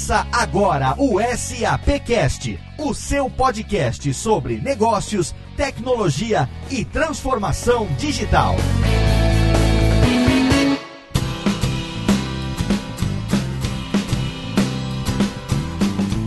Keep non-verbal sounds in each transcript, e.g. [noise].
Começa agora o SAPcast, o seu podcast sobre negócios, tecnologia e transformação digital.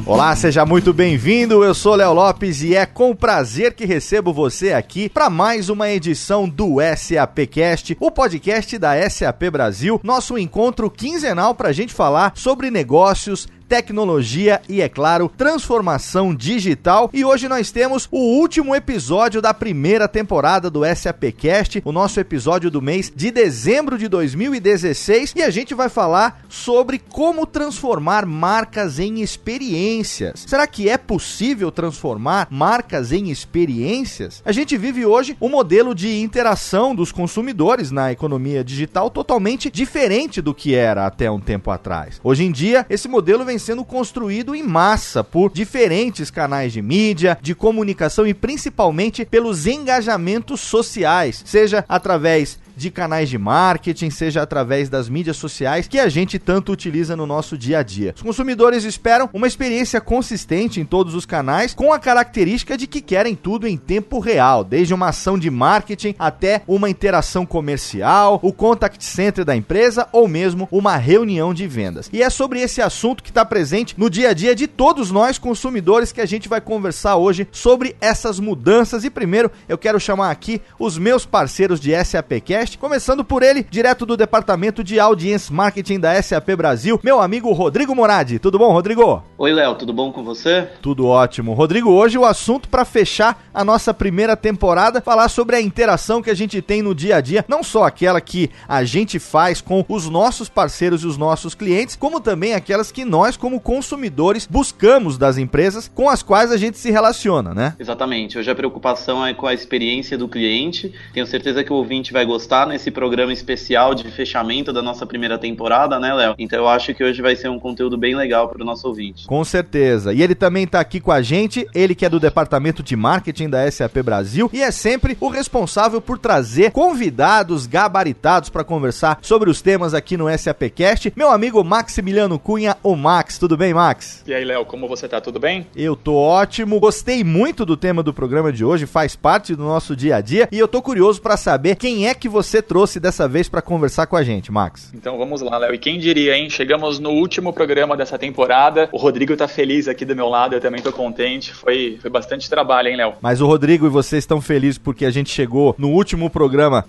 Olá, seja muito bem-vindo. Eu sou Léo Lopes e é com prazer que recebo você aqui para mais uma edição do SAPcast, o podcast da SAP Brasil, nosso encontro quinzenal para a gente falar sobre negócios, tecnologia e, é claro, transformação digital. E hoje nós temos o último episódio da primeira temporada do SAPcast, o nosso episódio do mês de dezembro de 2016, e a gente vai falar sobre como transformar marcas em experiências. Será que é possível transformar marcas em experiências? A gente vive hoje um modelo de interação dos consumidores na economia digital totalmente diferente do que era até um tempo atrás. Hoje em dia, esse modelo vem vem sendo construído em massa por diferentes canais de mídia, de comunicação e principalmente pelos engajamentos sociais, seja através de canais de marketing, seja através das mídias sociais que a gente tanto utiliza no nosso dia a dia. Os consumidores esperam uma experiência consistente em todos os canais, com a característica de que querem tudo em tempo real, desde uma ação de marketing até uma interação comercial, o contact center da empresa ou mesmo uma reunião de vendas. E é sobre esse assunto que está presente no dia a dia de todos nós consumidores que a gente vai conversar hoje sobre essas mudanças. E primeiro eu quero chamar aqui os meus parceiros de SAPcast podcast, começando por ele, direto do departamento de Audience Marketing da SAP Brasil, meu amigo Rodrigo Moradi. Tudo bom, Rodrigo? Oi, Léo, tudo bom com você? Tudo ótimo. Rodrigo, hoje o assunto para fechar a nossa primeira temporada, falar sobre a interação que a gente tem no dia a dia, não só aquela que a gente faz com os nossos parceiros e os nossos clientes, como também aquelas que nós, como consumidores, buscamos das empresas com as quais a gente se relaciona, né? Exatamente. Hoje a preocupação é com a experiência do cliente. Tenho certeza que o ouvinte vai gostar estar nesse programa especial de fechamento da nossa primeira temporada, né, Léo? Então eu acho que hoje vai ser um conteúdo bem legal para o nosso ouvinte. Com certeza. E ele também está aqui com a gente, ele que é do departamento de marketing da SAP Brasil e é sempre o responsável por trazer convidados gabaritados para conversar sobre os temas aqui no SAPcast. Meu amigo Maximiliano Cunha, o Max. Tudo bem, Max? E aí, Léo, como você tá? Tudo bem? Eu tô ótimo. Gostei muito do tema do programa de hoje, faz parte do nosso dia a dia e eu tô curioso para saber quem é que você você trouxe dessa vez para conversar com a gente, Max? Então vamos lá, Léo. E quem diria, hein? Chegamos no último programa dessa temporada. O Rodrigo tá feliz aqui do meu lado, eu também tô contente. Foi, foi bastante trabalho, hein, Léo? Mas o Rodrigo e você estão felizes porque a gente chegou no último programa,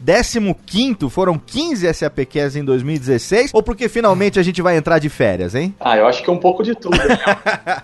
15, foram 15 SAPQs em 2016, ou porque finalmente a gente vai entrar de férias, hein? Ah, eu acho que é um pouco de tudo. Né?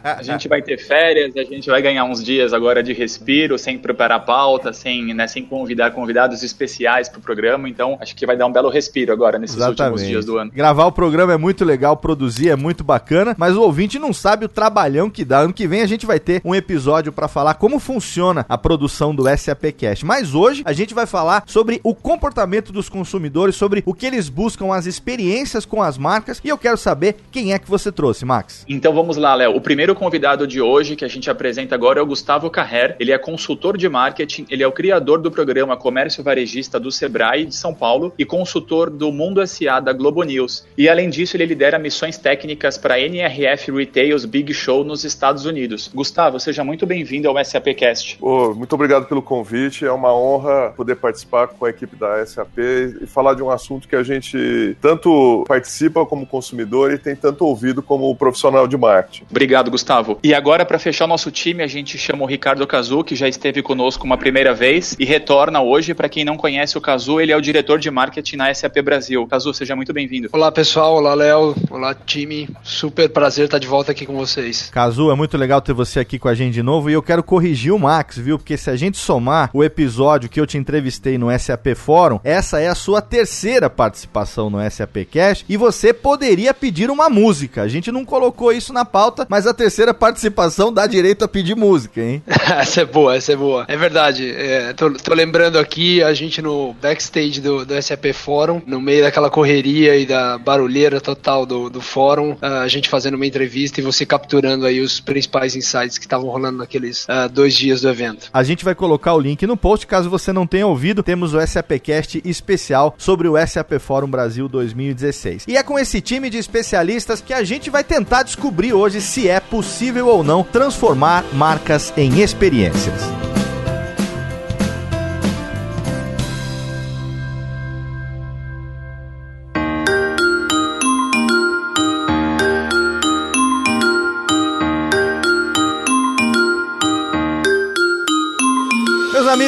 a gente vai ter férias, a gente vai ganhar uns dias agora de respiro, sem preparar pauta, sem, né, sem convidar convidados especiais pro programa programa, então acho que vai dar um belo respiro agora nesses Exatamente. últimos dias do ano. Gravar o programa é muito legal, produzir é muito bacana, mas o ouvinte não sabe o trabalhão que dá. Ano que vem a gente vai ter um episódio para falar como funciona a produção do SAP Cash. Mas hoje a gente vai falar sobre o comportamento dos consumidores, sobre o que eles buscam, as experiências com as marcas, e eu quero saber quem é que você trouxe, Max. Então vamos lá, Léo. O primeiro convidado de hoje que a gente apresenta agora é o Gustavo Carrer. Ele é consultor de marketing, ele é o criador do programa Comércio Varejista do Sebrae de São Paulo e consultor do Mundo SA da Globo News. E além disso, ele lidera missões técnicas para a NRF Retails Big Show nos Estados Unidos. Gustavo, seja muito bem-vindo ao SAPcast. Oh, muito obrigado pelo convite. É uma honra poder participar com a equipe da SAP e falar de um assunto que a gente tanto participa como consumidor e tem tanto ouvido como profissional de marketing. Obrigado, Gustavo. E agora, para fechar o nosso time, a gente chama o Ricardo Cazu, que já esteve conosco uma primeira vez e retorna hoje. Para quem não conhece o Cazu, ele é o diretor de marketing na SAP Brasil. Cazu, seja muito bem-vindo. Olá, pessoal. Olá, Léo. Olá, time. Super prazer estar de volta aqui com vocês. Cazu, é muito legal ter você aqui com a gente de novo e eu quero corrigir o Max, viu? Porque se a gente somar o episódio que eu te entrevistei no SAP Fórum, essa é a sua terceira participação no SAP Cash e você poderia pedir uma música. A gente não colocou isso na pauta, mas a terceira participação dá direito a pedir música, hein? [laughs] essa é boa, essa é boa. É verdade. É, tô, tô lembrando aqui, a gente no backstage do, do SAP Fórum, no meio daquela correria e da barulheira total do, do fórum, uh, a gente fazendo uma entrevista e você capturando aí os principais insights que estavam rolando naqueles uh, dois dias do evento. A gente vai colocar o link no post, caso você não tenha ouvido, temos o SAPcast especial sobre o SAP Fórum Brasil 2016. E é com esse time de especialistas que a gente vai tentar descobrir hoje se é possível ou não transformar marcas em experiências.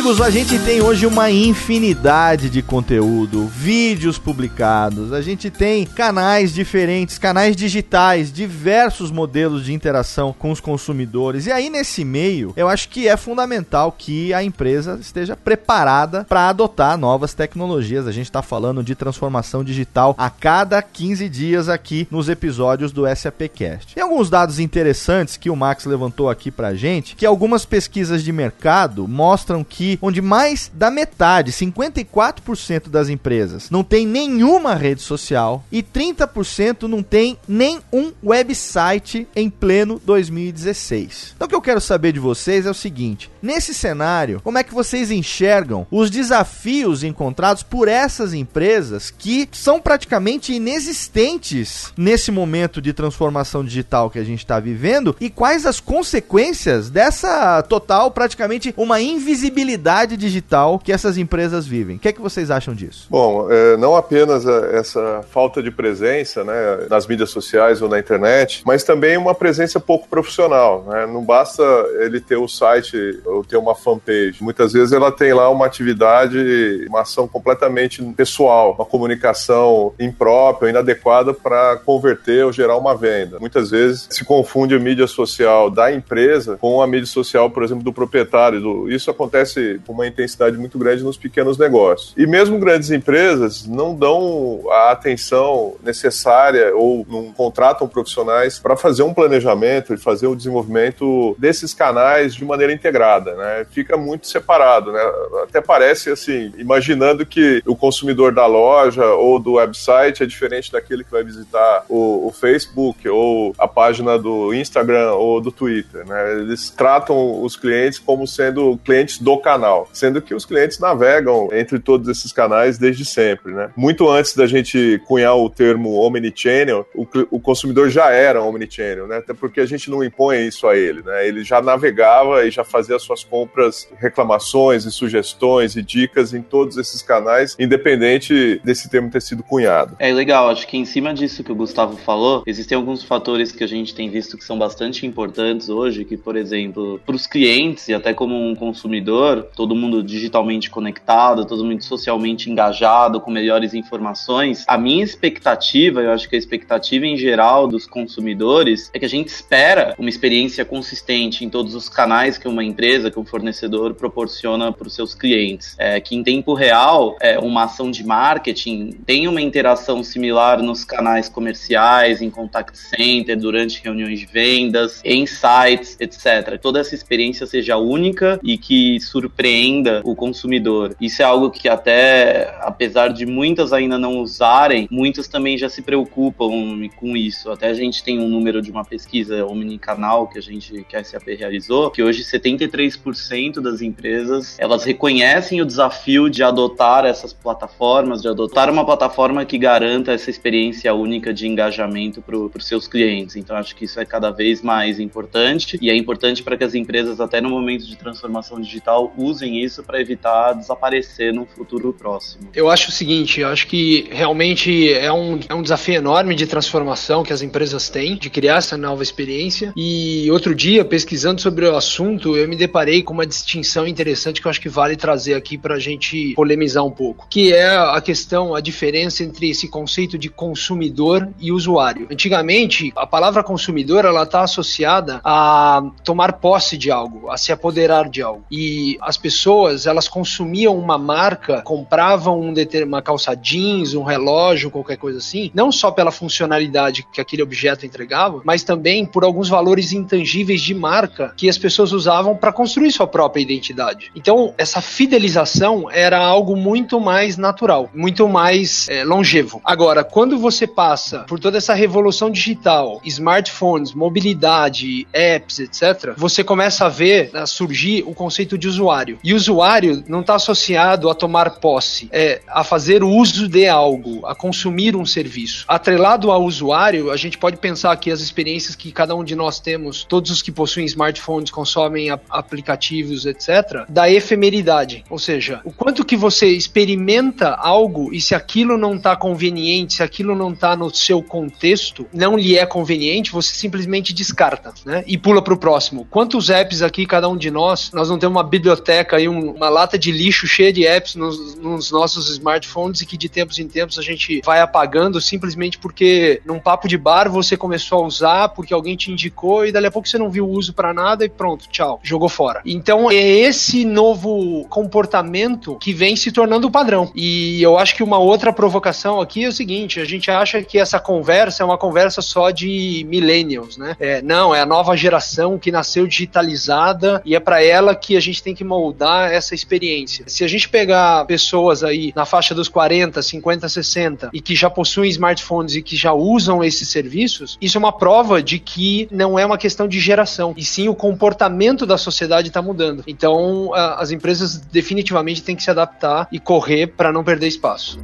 Amigos, a gente tem hoje uma infinidade de conteúdo, vídeos publicados, a gente tem canais diferentes, canais digitais, diversos modelos de interação com os consumidores. E aí nesse meio, eu acho que é fundamental que a empresa esteja preparada para adotar novas tecnologias. A gente está falando de transformação digital a cada 15 dias aqui nos episódios do SAPcast. Tem alguns dados interessantes que o Max levantou aqui para gente, que algumas pesquisas de mercado mostram que onde mais da metade, 54% das empresas, não tem nenhuma rede social e 30% não tem nem um website em pleno 2016. Então o que eu quero saber de vocês é o seguinte: nesse cenário, como é que vocês enxergam os desafios encontrados por essas empresas que são praticamente inexistentes nesse momento de transformação digital que a gente está vivendo e quais as consequências dessa total, praticamente uma invisibilidade realidade digital que essas empresas vivem. O que é que vocês acham disso? Bom, é, não apenas essa falta de presença né, nas mídias sociais ou na internet, mas também uma presença pouco profissional. Né? Não basta ele ter o site ou ter uma fanpage. Muitas vezes ela tem lá uma atividade, uma ação completamente pessoal, uma comunicação imprópria, inadequada para converter ou gerar uma venda. Muitas vezes se confunde a mídia social da empresa com a mídia social, por exemplo, do proprietário. Isso acontece com uma intensidade muito grande nos pequenos negócios. E mesmo grandes empresas não dão a atenção necessária ou não contratam profissionais para fazer um planejamento e fazer o desenvolvimento desses canais de maneira integrada, né? Fica muito separado, né? Até parece assim, imaginando que o consumidor da loja ou do website é diferente daquele que vai visitar o, o Facebook ou a página do Instagram ou do Twitter, né? Eles tratam os clientes como sendo clientes do canal sendo que os clientes navegam entre todos esses canais desde sempre, né? Muito antes da gente cunhar o termo omnichannel, o, o consumidor já era omnichannel, né? Até porque a gente não impõe isso a ele, né? Ele já navegava e já fazia suas compras, reclamações e sugestões e dicas em todos esses canais, independente desse termo ter sido cunhado. É legal, acho que em cima disso que o Gustavo falou, existem alguns fatores que a gente tem visto que são bastante importantes hoje, que, por exemplo, para os clientes e até como um consumidor, todo mundo digitalmente conectado, todo mundo socialmente engajado, com melhores informações. A minha expectativa, eu acho que a expectativa em geral dos consumidores é que a gente espera uma experiência consistente em todos os canais que uma empresa, que um fornecedor proporciona para os seus clientes. É, que em tempo real, é, uma ação de marketing tem uma interação similar nos canais comerciais, em contact center, durante reuniões de vendas, em sites, etc. Toda essa experiência seja única e que surpreenda surpreenda o consumidor. Isso é algo que até, apesar de muitas ainda não usarem, muitas também já se preocupam com isso. Até a gente tem um número de uma pesquisa omnicanal que a gente, que a SAP realizou, que hoje 73% das empresas, elas reconhecem o desafio de adotar essas plataformas, de adotar uma plataforma que garanta essa experiência única de engajamento para os seus clientes. Então acho que isso é cada vez mais importante e é importante para que as empresas até no momento de transformação digital usem usem isso para evitar desaparecer no futuro próximo. Eu acho o seguinte, eu acho que realmente é um, é um desafio enorme de transformação que as empresas têm, de criar essa nova experiência. E outro dia, pesquisando sobre o assunto, eu me deparei com uma distinção interessante que eu acho que vale trazer aqui para a gente polemizar um pouco, que é a questão, a diferença entre esse conceito de consumidor e usuário. Antigamente, a palavra consumidor ela está associada a tomar posse de algo, a se apoderar de algo. E a as pessoas elas consumiam uma marca, compravam um uma calça jeans, um relógio, qualquer coisa assim, não só pela funcionalidade que aquele objeto entregava, mas também por alguns valores intangíveis de marca que as pessoas usavam para construir sua própria identidade. Então, essa fidelização era algo muito mais natural, muito mais é, longevo. Agora, quando você passa por toda essa revolução digital, smartphones, mobilidade, apps, etc., você começa a ver surgir o conceito de usuário. E usuário não está associado a tomar posse, é a fazer uso de algo, a consumir um serviço. Atrelado ao usuário, a gente pode pensar que as experiências que cada um de nós temos, todos os que possuem smartphones consomem aplicativos, etc., da efemeridade. Ou seja, o quanto que você experimenta algo e se aquilo não está conveniente, se aquilo não está no seu contexto, não lhe é conveniente, você simplesmente descarta, né? E pula para o próximo. Quantos apps aqui, cada um de nós, nós não temos uma biblioteca e um, uma lata de lixo cheia de apps nos, nos nossos smartphones e que de tempos em tempos a gente vai apagando simplesmente porque num papo de bar você começou a usar porque alguém te indicou e dali a pouco você não viu o uso para nada e pronto, tchau, jogou fora. Então é esse novo comportamento que vem se tornando o padrão. E eu acho que uma outra provocação aqui é o seguinte: a gente acha que essa conversa é uma conversa só de millennials, né? É, não, é a nova geração que nasceu digitalizada e é para ela que a gente tem que moldar essa experiência. Se a gente pegar pessoas aí na faixa dos 40, 50, 60 e que já possuem smartphones e que já usam esses serviços, isso é uma prova de que não é uma questão de geração, e sim o comportamento da sociedade está mudando. Então, as empresas definitivamente têm que se adaptar e correr para não perder espaço.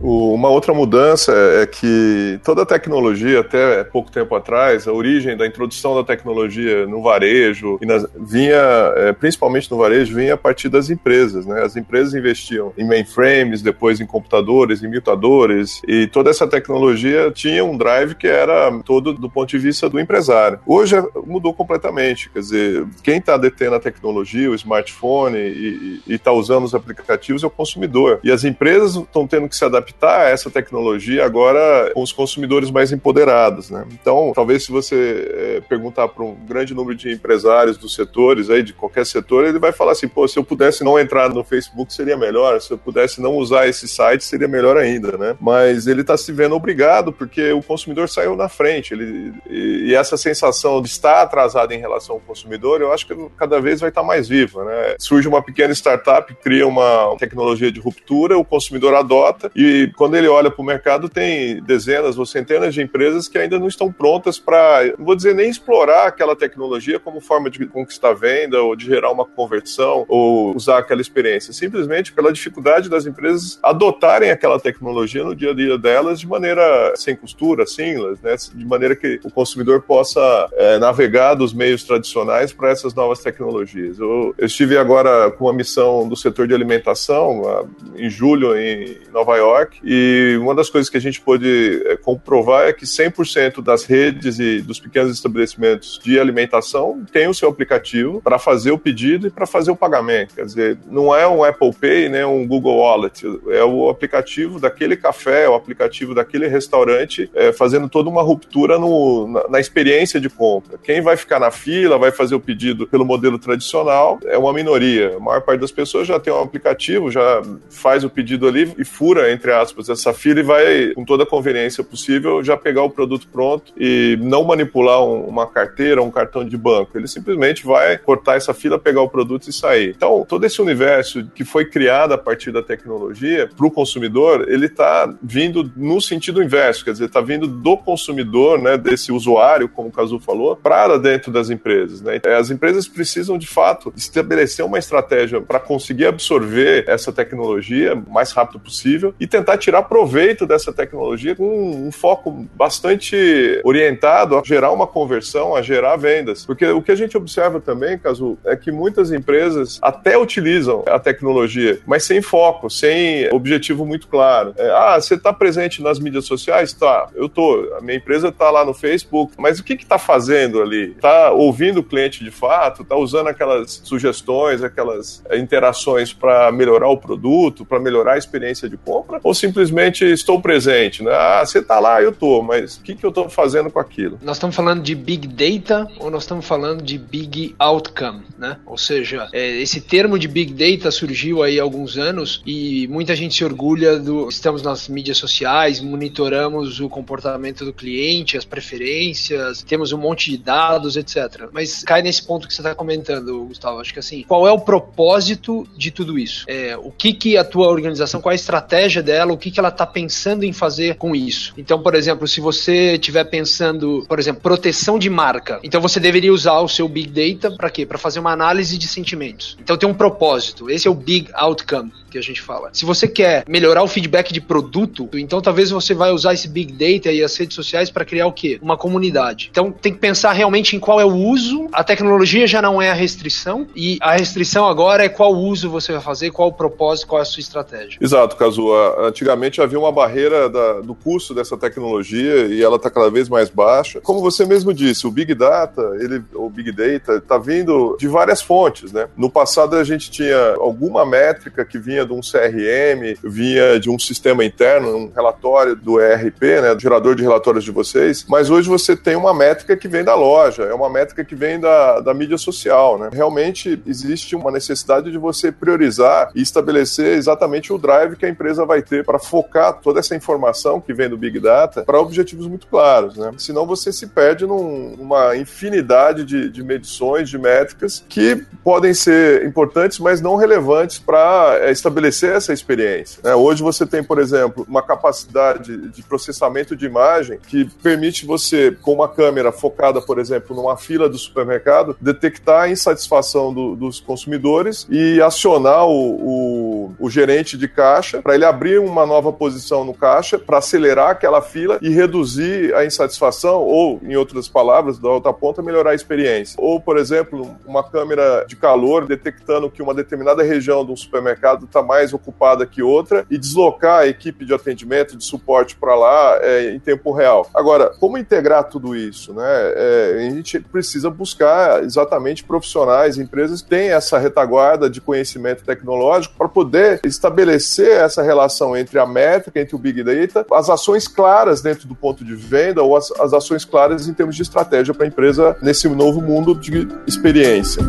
Uma outra mudança é que toda a tecnologia, até pouco tempo atrás, a origem da introdução da tecnologia no varejo, nas, vinha, é, principalmente no varejo, vinha a partir das empresas. Né? As empresas investiam em mainframes, depois em computadores, em mutadores, e toda essa tecnologia tinha um drive que era todo do ponto de vista do empresário. Hoje mudou completamente, quer dizer, quem está detendo a tecnologia, o smartphone e está usando os aplicativos é o consumidor. E as empresas estão tendo que se adaptar adaptar essa tecnologia agora com os consumidores mais empoderados, né? Então, talvez se você é, perguntar para um grande número de empresários dos setores aí, de qualquer setor, ele vai falar assim, pô, se eu pudesse não entrar no Facebook seria melhor, se eu pudesse não usar esse site seria melhor ainda, né? Mas ele está se vendo obrigado porque o consumidor saiu na frente, ele, e, e essa sensação de estar atrasado em relação ao consumidor, eu acho que cada vez vai estar mais viva, né? Surge uma pequena startup, cria uma tecnologia de ruptura, o consumidor adota e quando ele olha para o mercado, tem dezenas ou centenas de empresas que ainda não estão prontas para, não vou dizer nem explorar aquela tecnologia como forma de conquistar venda ou de gerar uma conversão ou usar aquela experiência, simplesmente pela dificuldade das empresas adotarem aquela tecnologia no dia a dia delas de maneira sem costura, simples, né? de maneira que o consumidor possa é, navegar dos meios tradicionais para essas novas tecnologias. Eu, eu estive agora com uma missão do setor de alimentação em julho em Nova York e uma das coisas que a gente pôde é, comprovar é que 100% das redes e dos pequenos estabelecimentos de alimentação têm o seu aplicativo para fazer o pedido e para fazer o pagamento. Quer dizer, não é um Apple Pay, nem um Google Wallet, é o aplicativo daquele café, é o aplicativo daquele restaurante, é, fazendo toda uma ruptura no, na, na experiência de compra. Quem vai ficar na fila, vai fazer o pedido pelo modelo tradicional, é uma minoria. A maior parte das pessoas já tem um aplicativo, já faz o pedido ali e fura entre aspas, essa fila e vai, com toda a conveniência possível, já pegar o produto pronto e não manipular um, uma carteira, um cartão de banco. Ele simplesmente vai cortar essa fila, pegar o produto e sair. Então, todo esse universo que foi criado a partir da tecnologia para o consumidor, ele está vindo no sentido inverso, quer dizer, está vindo do consumidor, né, desse usuário, como o Cazu falou, para dentro das empresas. Né? As empresas precisam, de fato, estabelecer uma estratégia para conseguir absorver essa tecnologia o mais rápido possível e tentar tentar tirar proveito dessa tecnologia com um foco bastante orientado a gerar uma conversão, a gerar vendas. Porque o que a gente observa também, Caso, é que muitas empresas até utilizam a tecnologia, mas sem foco, sem objetivo muito claro. É, ah, você está presente nas mídias sociais? Tá, eu tô. A minha empresa está lá no Facebook, mas o que está fazendo ali? Está ouvindo o cliente de fato? Está usando aquelas sugestões, aquelas interações para melhorar o produto, para melhorar a experiência de compra? Ou simplesmente estou presente, né? Ah, você está lá, eu tô, mas o que, que eu estou fazendo com aquilo? Nós estamos falando de Big Data ou nós estamos falando de Big Outcome, né? Ou seja, é, esse termo de Big Data surgiu aí há alguns anos e muita gente se orgulha do. Estamos nas mídias sociais, monitoramos o comportamento do cliente, as preferências, temos um monte de dados, etc. Mas cai nesse ponto que você está comentando, Gustavo. Acho que assim, qual é o propósito de tudo isso? É, o que, que a tua organização, qual é a estratégia dela, o que, que ela está pensando em fazer com isso? Então, por exemplo, se você estiver pensando, por exemplo, proteção de marca, então você deveria usar o seu Big Data para quê? Para fazer uma análise de sentimentos. Então tem um propósito. Esse é o Big Outcome que a gente fala. Se você quer melhorar o feedback de produto, então talvez você vai usar esse big data e as redes sociais para criar o quê? Uma comunidade. Então tem que pensar realmente em qual é o uso. A tecnologia já não é a restrição e a restrição agora é qual uso você vai fazer, qual o propósito, qual é a sua estratégia. Exato, Kazuha. Antigamente havia uma barreira da, do custo dessa tecnologia e ela está cada vez mais baixa. Como você mesmo disse, o big data, ele, o big data, está vindo de várias fontes, né? No passado a gente tinha alguma métrica que vinha vinha de um CRM, vinha de um sistema interno, um relatório do ERP, né, do gerador de relatórios de vocês, mas hoje você tem uma métrica que vem da loja, é uma métrica que vem da, da mídia social, né? Realmente existe uma necessidade de você priorizar e estabelecer exatamente o drive que a empresa vai ter para focar toda essa informação que vem do Big Data para objetivos muito claros, né? Senão você se perde num, numa infinidade de, de medições, de métricas que podem ser importantes, mas não relevantes para é, estabelecer essa experiência. Né? Hoje você tem, por exemplo, uma capacidade de processamento de imagem que permite você, com uma câmera focada, por exemplo, numa fila do supermercado, detectar a insatisfação do, dos consumidores e acionar o, o, o gerente de caixa para ele abrir uma nova posição no caixa para acelerar aquela fila e reduzir a insatisfação ou, em outras palavras, da outra ponta, melhorar a experiência. Ou, por exemplo, uma câmera de calor detectando que uma determinada região do supermercado está está mais ocupada que outra e deslocar a equipe de atendimento, de suporte para lá é, em tempo real. Agora, como integrar tudo isso? Né? É, a gente precisa buscar exatamente profissionais, empresas que têm essa retaguarda de conhecimento tecnológico para poder estabelecer essa relação entre a métrica, entre o Big Data, as ações claras dentro do ponto de venda ou as, as ações claras em termos de estratégia para a empresa nesse novo mundo de experiência.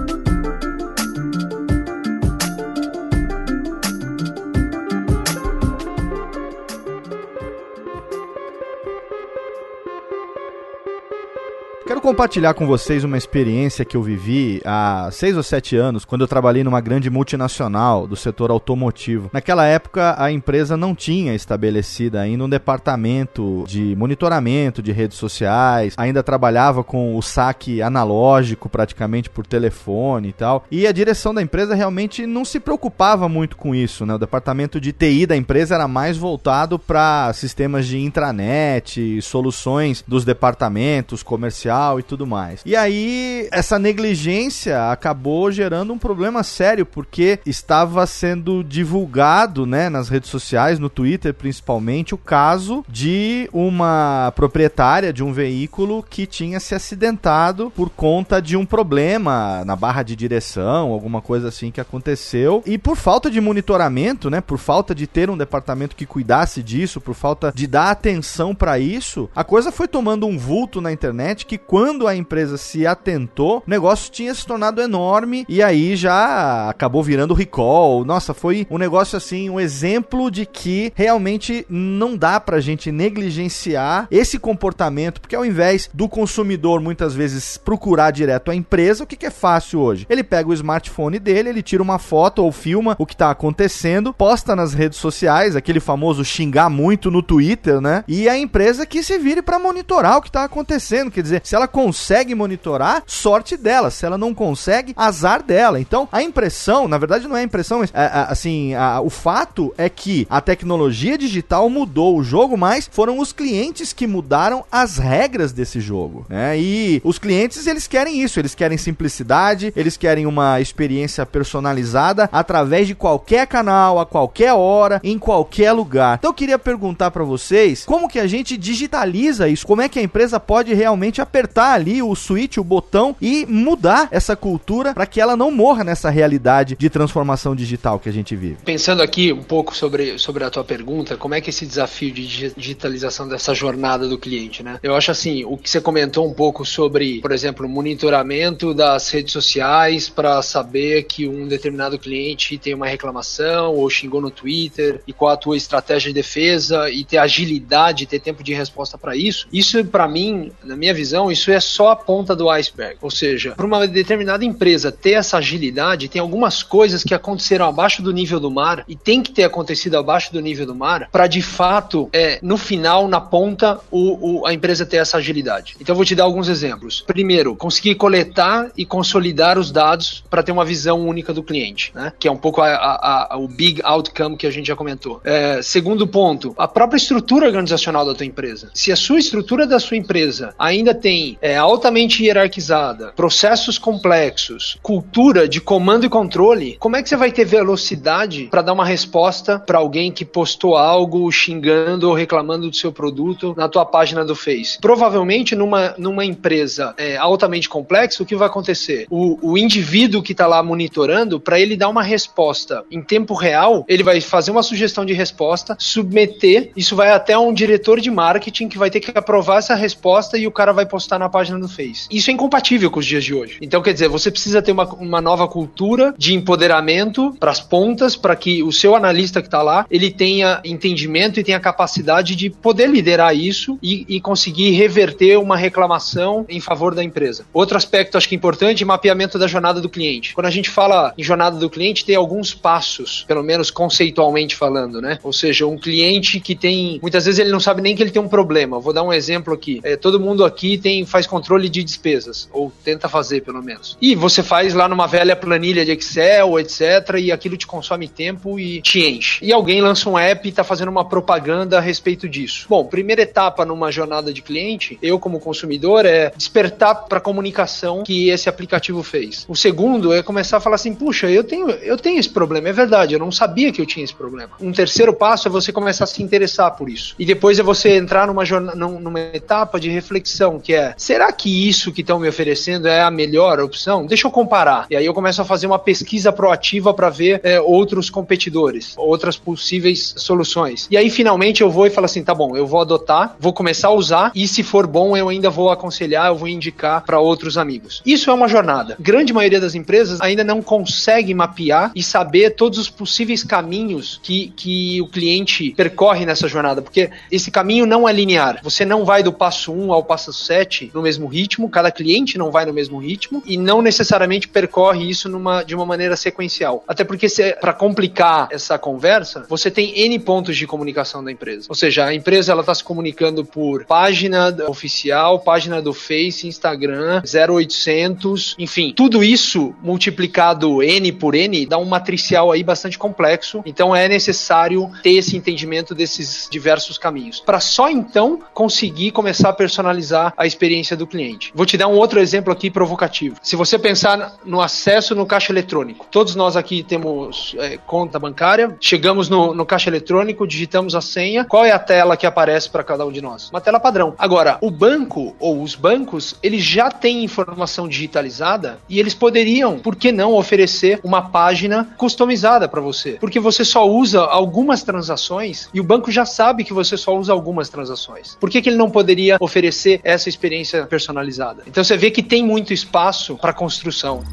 Quero compartilhar com vocês uma experiência que eu vivi há seis ou sete anos, quando eu trabalhei numa grande multinacional do setor automotivo. Naquela época, a empresa não tinha estabelecido ainda um departamento de monitoramento de redes sociais, ainda trabalhava com o saque analógico praticamente por telefone e tal. E a direção da empresa realmente não se preocupava muito com isso, né? O departamento de TI da empresa era mais voltado para sistemas de intranet, soluções dos departamentos comerciais e tudo mais. E aí, essa negligência acabou gerando um problema sério, porque estava sendo divulgado, né, nas redes sociais, no Twitter principalmente, o caso de uma proprietária de um veículo que tinha se acidentado por conta de um problema na barra de direção, alguma coisa assim que aconteceu. E por falta de monitoramento, né, por falta de ter um departamento que cuidasse disso, por falta de dar atenção para isso, a coisa foi tomando um vulto na internet que quando a empresa se atentou, o negócio tinha se tornado enorme e aí já acabou virando recall. Nossa, foi um negócio assim, um exemplo de que realmente não dá pra gente negligenciar esse comportamento, porque ao invés do consumidor muitas vezes procurar direto a empresa, o que, que é fácil hoje? Ele pega o smartphone dele, ele tira uma foto ou filma o que tá acontecendo, posta nas redes sociais, aquele famoso xingar muito no Twitter, né? E a empresa que se vire para monitorar o que tá acontecendo, quer dizer, se ela consegue monitorar, sorte dela. Se ela não consegue, azar dela. Então, a impressão, na verdade não é a impressão, mas, é, é, assim, a, o fato é que a tecnologia digital mudou o jogo, mas foram os clientes que mudaram as regras desse jogo, né? E os clientes, eles querem isso, eles querem simplicidade, eles querem uma experiência personalizada através de qualquer canal, a qualquer hora, em qualquer lugar. Então, eu queria perguntar para vocês, como que a gente digitaliza isso? Como é que a empresa pode realmente apertar apertar ali o switch, o botão e mudar essa cultura para que ela não morra nessa realidade de transformação digital que a gente vive. Pensando aqui um pouco sobre, sobre a tua pergunta, como é que esse desafio de digitalização dessa jornada do cliente, né? Eu acho assim, o que você comentou um pouco sobre, por exemplo, monitoramento das redes sociais para saber que um determinado cliente tem uma reclamação ou xingou no Twitter e qual a tua estratégia de defesa e ter agilidade, ter tempo de resposta para isso. Isso para mim, na minha visão, isso é só a ponta do iceberg. Ou seja, para uma determinada empresa ter essa agilidade, tem algumas coisas que aconteceram abaixo do nível do mar e tem que ter acontecido abaixo do nível do mar para de fato, é, no final, na ponta, o, o, a empresa ter essa agilidade. Então, eu vou te dar alguns exemplos. Primeiro, conseguir coletar e consolidar os dados para ter uma visão única do cliente, né? que é um pouco a, a, a, o big outcome que a gente já comentou. É, segundo ponto, a própria estrutura organizacional da tua empresa. Se a sua estrutura da sua empresa ainda tem é, altamente hierarquizada, processos complexos, cultura de comando e controle, como é que você vai ter velocidade para dar uma resposta para alguém que postou algo xingando ou reclamando do seu produto na tua página do Face? Provavelmente numa, numa empresa é, altamente complexa, o que vai acontecer? O, o indivíduo que está lá monitorando, para ele dar uma resposta em tempo real, ele vai fazer uma sugestão de resposta, submeter, isso vai até um diretor de marketing que vai ter que aprovar essa resposta e o cara vai postar na página do Face. Isso é incompatível com os dias de hoje. Então, quer dizer, você precisa ter uma, uma nova cultura de empoderamento para as pontas, para que o seu analista que está lá, ele tenha entendimento e tenha capacidade de poder liderar isso e, e conseguir reverter uma reclamação em favor da empresa. Outro aspecto, acho que importante, mapeamento da jornada do cliente. Quando a gente fala em jornada do cliente, tem alguns passos, pelo menos conceitualmente falando, né? Ou seja, um cliente que tem, muitas vezes ele não sabe nem que ele tem um problema. Vou dar um exemplo aqui. É, todo mundo aqui tem faz controle de despesas ou tenta fazer pelo menos. E você faz lá numa velha planilha de Excel, etc. E aquilo te consome tempo e te enche. E alguém lança um app e está fazendo uma propaganda a respeito disso. Bom, primeira etapa numa jornada de cliente, eu como consumidor é despertar para a comunicação que esse aplicativo fez. O segundo é começar a falar assim, puxa, eu tenho, eu tenho esse problema, é verdade, eu não sabia que eu tinha esse problema. Um terceiro passo é você começar a se interessar por isso. E depois é você entrar numa, jornada, numa etapa de reflexão, que é, será que isso que estão me oferecendo é a melhor opção? Deixa eu comparar. E aí eu começo a fazer uma pesquisa proativa para ver é, outros competidores, outras possíveis soluções. E aí finalmente eu vou e falo assim, tá bom, eu vou adotar, vou começar a usar e se for bom eu ainda vou aconselhar, eu vou indicar para outros amigos. Isso é uma jornada. Grande maioria das empresas ainda não consegue mapear e saber todos os possíveis caminhos que, que o cliente percorre nessa jornada, porque esse caminho não é linear. Você não vai do passo 1 ao passo 7 no mesmo ritmo, cada cliente não vai no mesmo ritmo e não necessariamente percorre isso numa, de uma maneira sequencial. Até porque para complicar essa conversa, você tem N pontos de comunicação da empresa. Ou seja, a empresa ela está se comunicando por página oficial, página do Face, Instagram, 0800, enfim, tudo isso multiplicado N por N dá um matricial aí bastante complexo. Então é necessário ter esse entendimento desses diversos caminhos para só então conseguir começar a personalizar a experiência do cliente. Vou te dar um outro exemplo aqui provocativo. Se você pensar no acesso no caixa eletrônico, todos nós aqui temos é, conta bancária, chegamos no, no caixa eletrônico, digitamos a senha, qual é a tela que aparece para cada um de nós? Uma tela padrão. Agora, o banco ou os bancos, eles já têm informação digitalizada e eles poderiam, por que não, oferecer uma página customizada para você? Porque você só usa algumas transações e o banco já sabe que você só usa algumas transações. Por que, que ele não poderia oferecer essa experiência personalizada? Então você vê que tem muito espaço para construção.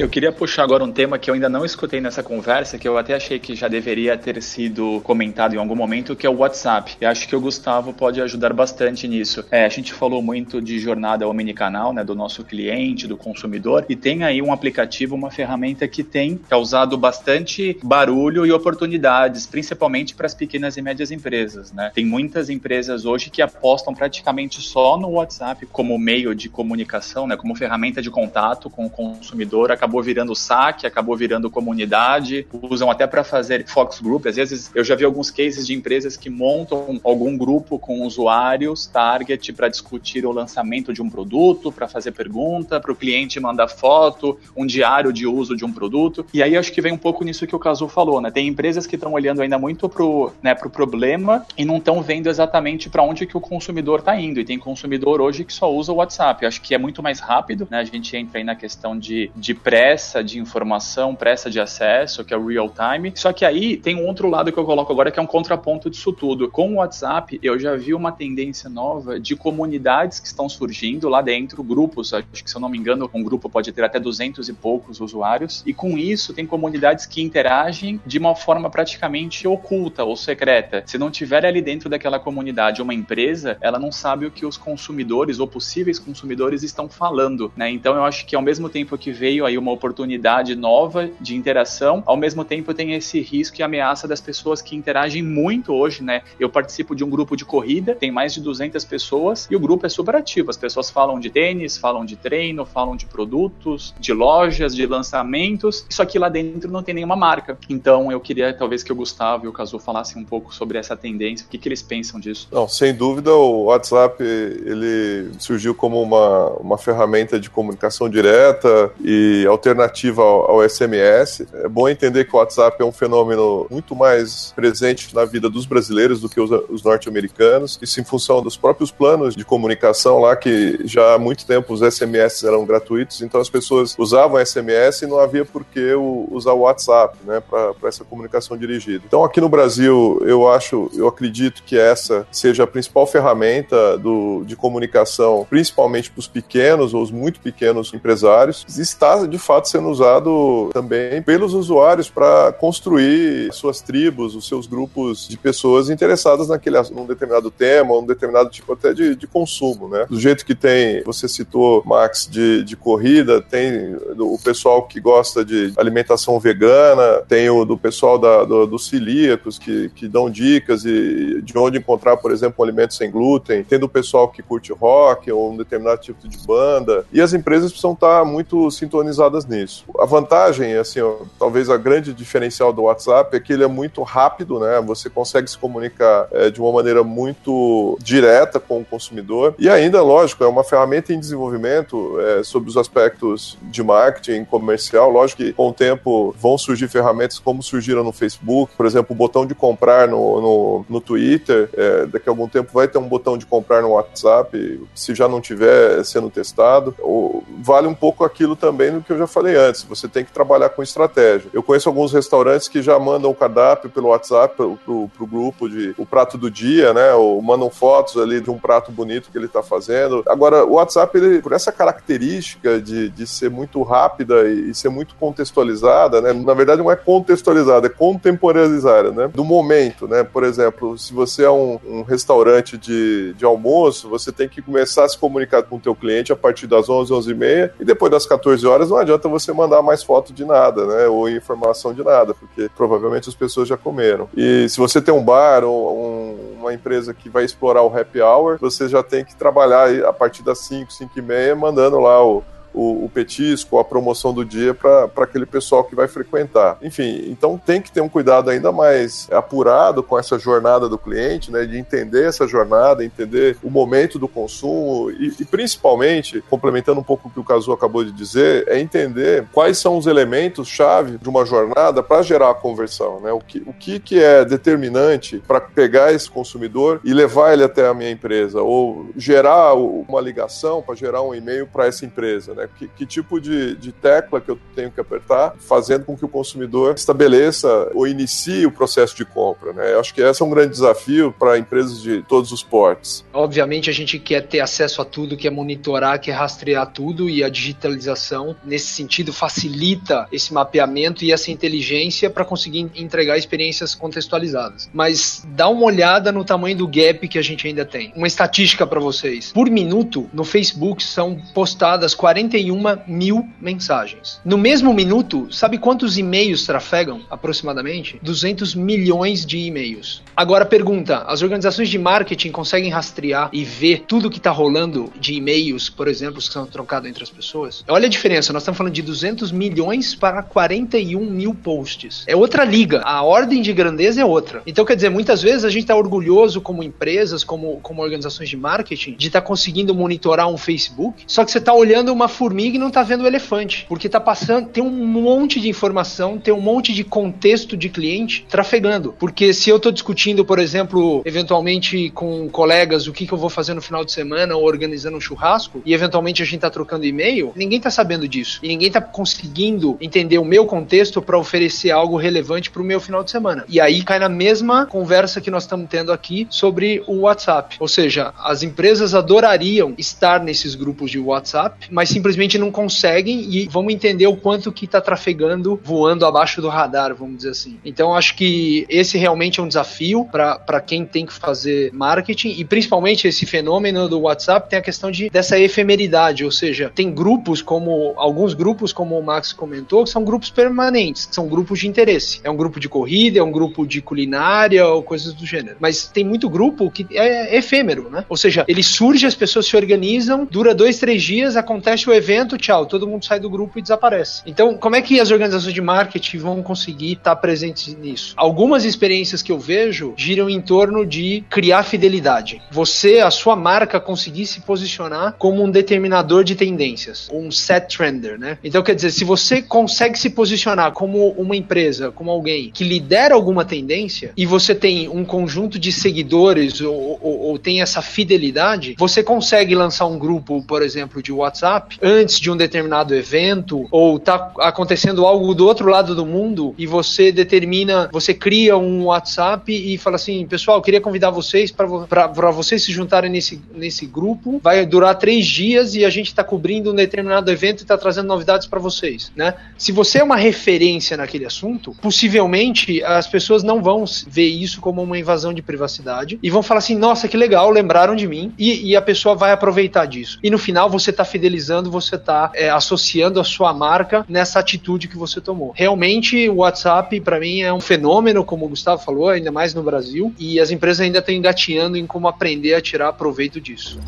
Eu queria puxar agora um tema que eu ainda não escutei nessa conversa, que eu até achei que já deveria ter sido comentado em algum momento, que é o WhatsApp. Eu acho que o Gustavo pode ajudar bastante nisso. É, a gente falou muito de jornada omnicanal, né, do nosso cliente, do consumidor, e tem aí um aplicativo, uma ferramenta que tem causado bastante barulho e oportunidades, principalmente para as pequenas e médias empresas, né? Tem muitas empresas hoje que apostam praticamente só no WhatsApp como meio de comunicação, né, como ferramenta de contato com o consumidor, acabando acabou virando saque, acabou virando comunidade, usam até para fazer Fox Group. Às vezes eu já vi alguns cases de empresas que montam algum grupo com usuários target para discutir o lançamento de um produto, para fazer pergunta, para o cliente mandar foto, um diário de uso de um produto. E aí acho que vem um pouco nisso que o Casu falou, né? Tem empresas que estão olhando ainda muito pro, né, pro problema e não estão vendo exatamente para onde que o consumidor está indo. E tem consumidor hoje que só usa o WhatsApp. Eu acho que é muito mais rápido, né? A gente entra aí na questão de, de pressa de informação, pressa de acesso, que é o real time. Só que aí tem um outro lado que eu coloco agora que é um contraponto disso tudo. Com o WhatsApp, eu já vi uma tendência nova de comunidades que estão surgindo lá dentro, grupos, acho que se eu não me engano, um grupo pode ter até 200 e poucos usuários, e com isso tem comunidades que interagem de uma forma praticamente oculta ou secreta. Se não tiver ali dentro daquela comunidade uma empresa, ela não sabe o que os consumidores ou possíveis consumidores estão falando, né? Então eu acho que ao mesmo tempo que veio aí uma oportunidade nova de interação, ao mesmo tempo tem esse risco e ameaça das pessoas que interagem muito hoje, né? Eu participo de um grupo de corrida, tem mais de 200 pessoas e o grupo é super ativo. As pessoas falam de tênis, falam de treino, falam de produtos, de lojas, de lançamentos. Só que lá dentro não tem nenhuma marca. Então eu queria talvez que o Gustavo e o Casu falassem um pouco sobre essa tendência, o que, que eles pensam disso. Não, sem dúvida o WhatsApp ele surgiu como uma, uma ferramenta de comunicação direta e alternativa ao, ao SMS. É bom entender que o WhatsApp é um fenômeno muito mais presente na vida dos brasileiros do que os, os norte-americanos. Isso em função dos próprios planos de comunicação lá que já há muito tempo os SMS eram gratuitos, então as pessoas usavam SMS e não havia por que usar o WhatsApp, né, para essa comunicação dirigida. Então aqui no Brasil eu acho, eu acredito que essa seja a principal ferramenta do, de comunicação, principalmente para os pequenos ou os muito pequenos empresários, está de fato sendo usado também pelos usuários para construir suas tribos, os seus grupos de pessoas interessadas naquele num determinado tema, um determinado tipo até de, de consumo, né? Do jeito que tem, você citou, Max, de, de corrida, tem o pessoal que gosta de alimentação vegana, tem o do pessoal da, do, dos celíacos que, que dão dicas e de onde encontrar, por exemplo, um alimento sem glúten, tem do pessoal que curte rock ou um determinado tipo de banda, e as empresas precisam estar muito sintonizadas nisso. A vantagem, assim, ó, talvez a grande diferencial do WhatsApp é que ele é muito rápido, né? Você consegue se comunicar é, de uma maneira muito direta com o consumidor e ainda, lógico, é uma ferramenta em desenvolvimento é, sobre os aspectos de marketing comercial. Lógico que com o tempo vão surgir ferramentas como surgiram no Facebook, por exemplo, o botão de comprar no, no, no Twitter, é, daqui a algum tempo vai ter um botão de comprar no WhatsApp, se já não tiver sendo testado. Ou, vale um pouco aquilo também do que eu já falei antes, você tem que trabalhar com estratégia. Eu conheço alguns restaurantes que já mandam o cardápio pelo WhatsApp pro, pro, pro grupo de o prato do dia, né, ou mandam fotos ali de um prato bonito que ele está fazendo. Agora, o WhatsApp, ele, por essa característica de, de ser muito rápida e, e ser muito contextualizada, né, na verdade não é contextualizada, é contemporaneizada, né, do momento, né, por exemplo, se você é um, um restaurante de, de almoço, você tem que começar a se comunicar com o teu cliente a partir das 11, 11 e meia, e depois das 14 horas não adianta você mandar mais foto de nada, né, ou informação de nada, porque provavelmente as pessoas já comeram. E se você tem um bar ou um, uma empresa que vai explorar o happy hour, você já tem que trabalhar a partir das 5, 5 e meia, mandando lá o, o, o petisco, a promoção do dia para aquele pessoal que vai frequentar. Enfim, então tem que ter um cuidado ainda mais apurado com essa jornada do cliente, né, de entender essa jornada, entender o momento do consumo e, e principalmente, complementando um pouco o que o Cazu acabou de dizer, é entender quais são os elementos-chave de uma jornada para gerar a conversão, né? O que, o que, que é determinante para pegar esse consumidor e levar ele até a minha empresa, ou gerar uma ligação para gerar um e-mail para essa empresa, né? Né? Que, que tipo de, de tecla que eu tenho que apertar, fazendo com que o consumidor estabeleça ou inicie o processo de compra, né? Eu acho que esse é um grande desafio para empresas de todos os portes. Obviamente a gente quer ter acesso a tudo, quer monitorar, quer rastrear tudo e a digitalização nesse sentido facilita esse mapeamento e essa inteligência para conseguir entregar experiências contextualizadas. Mas dá uma olhada no tamanho do gap que a gente ainda tem. Uma estatística para vocês. Por minuto no Facebook são postadas 40 41 mil mensagens. No mesmo minuto, sabe quantos e-mails trafegam aproximadamente? 200 milhões de e-mails. Agora pergunta: as organizações de marketing conseguem rastrear e ver tudo que está rolando de e-mails, por exemplo, que são trocados entre as pessoas? Olha a diferença, nós estamos falando de 200 milhões para 41 mil posts. É outra liga, a ordem de grandeza é outra. Então, quer dizer, muitas vezes a gente está orgulhoso como empresas, como, como organizações de marketing, de estar tá conseguindo monitorar um Facebook, só que você está olhando uma formiga e não está vendo o elefante, porque está passando, tem um monte de informação, tem um monte de contexto de cliente trafegando. Porque se eu estou discutindo, por exemplo, eventualmente com colegas o que, que eu vou fazer no final de semana ou organizando um churrasco, e eventualmente a gente está trocando e-mail, ninguém está sabendo disso. E ninguém está conseguindo entender o meu contexto para oferecer algo relevante para o meu final de semana. E aí cai na mesma conversa que nós estamos tendo aqui sobre o WhatsApp. Ou seja, as empresas adorariam estar nesses grupos de WhatsApp, mas simplesmente não conseguem e vamos entender o quanto que está trafegando voando abaixo do radar, vamos dizer assim. Então acho que esse realmente é um desafio para quem tem que fazer marketing e principalmente esse fenômeno do WhatsApp tem a questão de dessa efemeridade, ou seja, tem grupos como alguns grupos como o Max comentou, que são grupos permanentes, são grupos de interesse. É um grupo de corrida, é um grupo de culinária ou coisas do gênero. Mas tem muito grupo que é efêmero, né? Ou seja, ele surge, as pessoas se organizam, dura dois, três dias, acontece o evento, tchau, todo mundo sai do grupo e desaparece. Então, como é que as organizações de marketing vão conseguir estar presentes nisso? Algumas experiências que eu vejo giram em torno de criar fidelidade. Você, a sua marca, conseguir se posicionar como um determinador de tendências, um set trender, né? Então, quer dizer, se você consegue se posicionar como uma empresa, como alguém que lidera alguma tendência e você tem um conjunto de seguidores ou, ou, ou tem essa fidelidade, você consegue lançar um grupo, por exemplo, de WhatsApp antes de um determinado evento ou tá acontecendo algo do outro lado do mundo e você determina, você cria um WhatsApp e fala assim, pessoal, queria convidar vocês para vocês se juntarem nesse, nesse grupo. Vai durar três dias e a gente está cobrindo um determinado evento e está trazendo novidades para vocês, né? Se você é uma referência naquele assunto, possivelmente as pessoas não vão ver isso como uma invasão de privacidade e vão falar assim, nossa, que legal, lembraram de mim e, e a pessoa vai aproveitar disso. E no final você está fidelizando, você está é, associando a sua marca nessa atitude que você tomou. Realmente o WhatsApp para mim é um fenômeno, como o Gustavo falou, ainda mais no Brasil, e as empresas ainda estão engatinhando em como aprender a tirar proveito disso.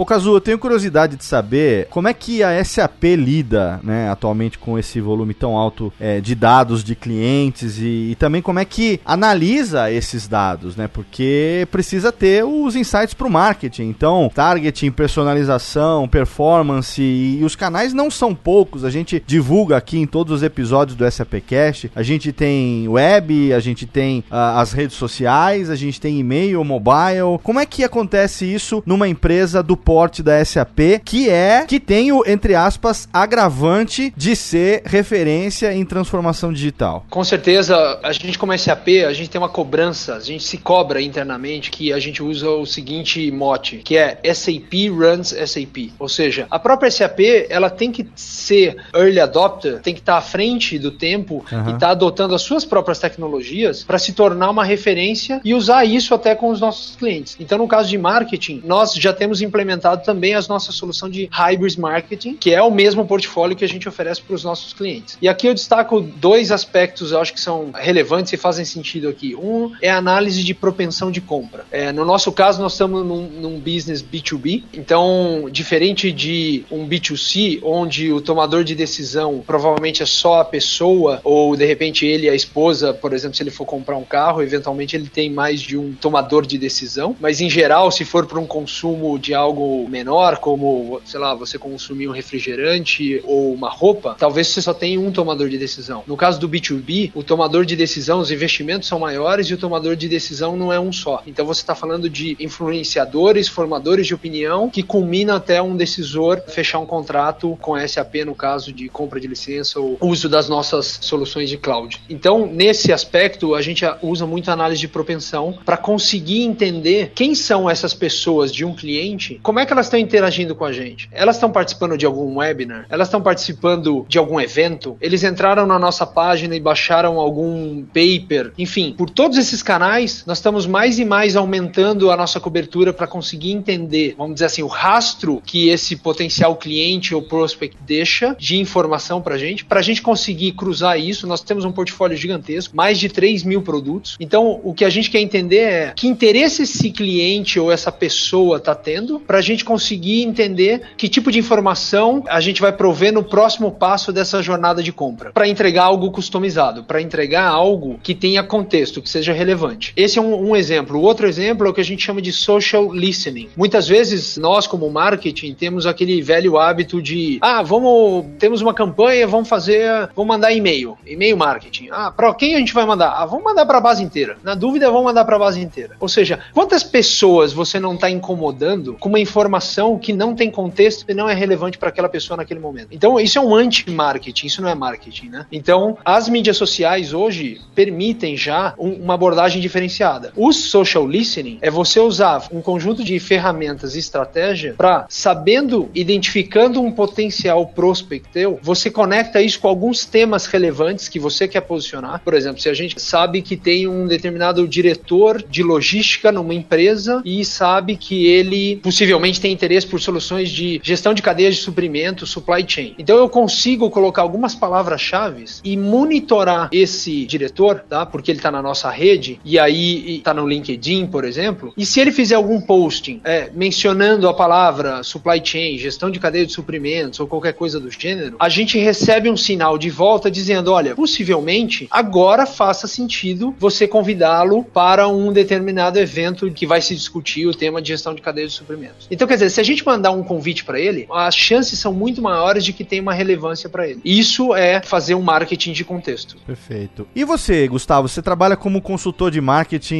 Ô Cazu, eu tenho curiosidade de saber como é que a SAP lida, né, atualmente com esse volume tão alto é, de dados de clientes e, e, também como é que analisa esses dados, né? Porque precisa ter os insights para o marketing. Então, targeting, personalização, performance e, e os canais não são poucos. A gente divulga aqui em todos os episódios do SAPcast. A gente tem web, a gente tem uh, as redes sociais, a gente tem e-mail, mobile. Como é que acontece isso numa empresa do suporte da SAP, que é que tem o entre aspas agravante de ser referência em transformação digital. Com certeza, a gente como SAP, a gente tem uma cobrança, a gente se cobra internamente que a gente usa o seguinte mote, que é SAP runs SAP. Ou seja, a própria SAP, ela tem que ser early adopter, tem que estar à frente do tempo uhum. e estar tá adotando as suas próprias tecnologias para se tornar uma referência e usar isso até com os nossos clientes. Então, no caso de marketing, nós já temos implementado implementado também a nossa solução de Hybrid Marketing, que é o mesmo portfólio que a gente oferece para os nossos clientes. E aqui eu destaco dois aspectos, eu acho que são relevantes e fazem sentido aqui. Um é a análise de propensão de compra. É, no nosso caso, nós estamos num, num business B2B, então, diferente de um B2C, onde o tomador de decisão provavelmente é só a pessoa, ou de repente ele e a esposa, por exemplo, se ele for comprar um carro, eventualmente ele tem mais de um tomador de decisão, mas em geral, se for para um consumo de algo menor, como, sei lá, você consumir um refrigerante ou uma roupa, talvez você só tenha um tomador de decisão. No caso do B2B, o tomador de decisão, os investimentos são maiores e o tomador de decisão não é um só. Então você está falando de influenciadores, formadores de opinião, que culmina até um decisor fechar um contrato com a SAP no caso de compra de licença ou uso das nossas soluções de cloud. Então, nesse aspecto, a gente usa muito análise de propensão para conseguir entender quem são essas pessoas de um cliente, como é que elas estão interagindo com a gente? Elas estão participando de algum webinar? Elas estão participando de algum evento? Eles entraram na nossa página e baixaram algum paper? Enfim, por todos esses canais, nós estamos mais e mais aumentando a nossa cobertura para conseguir entender, vamos dizer assim, o rastro que esse potencial cliente ou prospect deixa de informação para a gente, para a gente conseguir cruzar isso. Nós temos um portfólio gigantesco, mais de 3 mil produtos. Então, o que a gente quer entender é que interesse esse cliente ou essa pessoa está tendo, para a gente conseguir entender que tipo de informação a gente vai prover no próximo passo dessa jornada de compra, para entregar algo customizado, para entregar algo que tenha contexto, que seja relevante. Esse é um, um exemplo. O outro exemplo é o que a gente chama de social listening. Muitas vezes nós, como marketing, temos aquele velho hábito de, ah, vamos, temos uma campanha, vamos fazer, vamos mandar e-mail, e-mail marketing. Ah, para quem a gente vai mandar? Ah, vamos mandar para a base inteira. Na dúvida, vamos mandar para a base inteira. Ou seja, quantas pessoas você não está incomodando com uma informação que não tem contexto e não é relevante para aquela pessoa naquele momento? Então, isso é um anti-marketing, isso não é marketing, né? Então, as mídias sociais hoje permitem já um, uma abordagem diferenciada. O social listening é você usar um conjunto de ferramentas e estratégia para, sabendo, identificando um potencial prospect teu, você conecta isso com alguns temas relevantes que você quer posicionar. Por exemplo, se a gente sabe que tem um determinado diretor de logística numa empresa e sabe que ele possivelmente tem interesse por soluções de gestão de cadeias de suprimento, supply chain. Então eu consigo colocar algumas palavras-chave e monitorar esse diretor, tá? Porque ele está na nossa rede e aí está no LinkedIn, por exemplo. E se ele fizer algum posting é, mencionando a palavra supply chain, gestão de cadeia de suprimentos ou qualquer coisa do gênero, a gente recebe um sinal de volta dizendo: olha, possivelmente agora faça sentido você convidá-lo para um determinado evento que vai se discutir o tema de gestão de cadeia de suprimentos. Então, quer dizer, se a gente mandar um convite para ele, as chances são muito maiores de que tenha uma relevância para ele. Isso é fazer um marketing de contexto. Perfeito. E você, Gustavo, você trabalha como consultor de marketing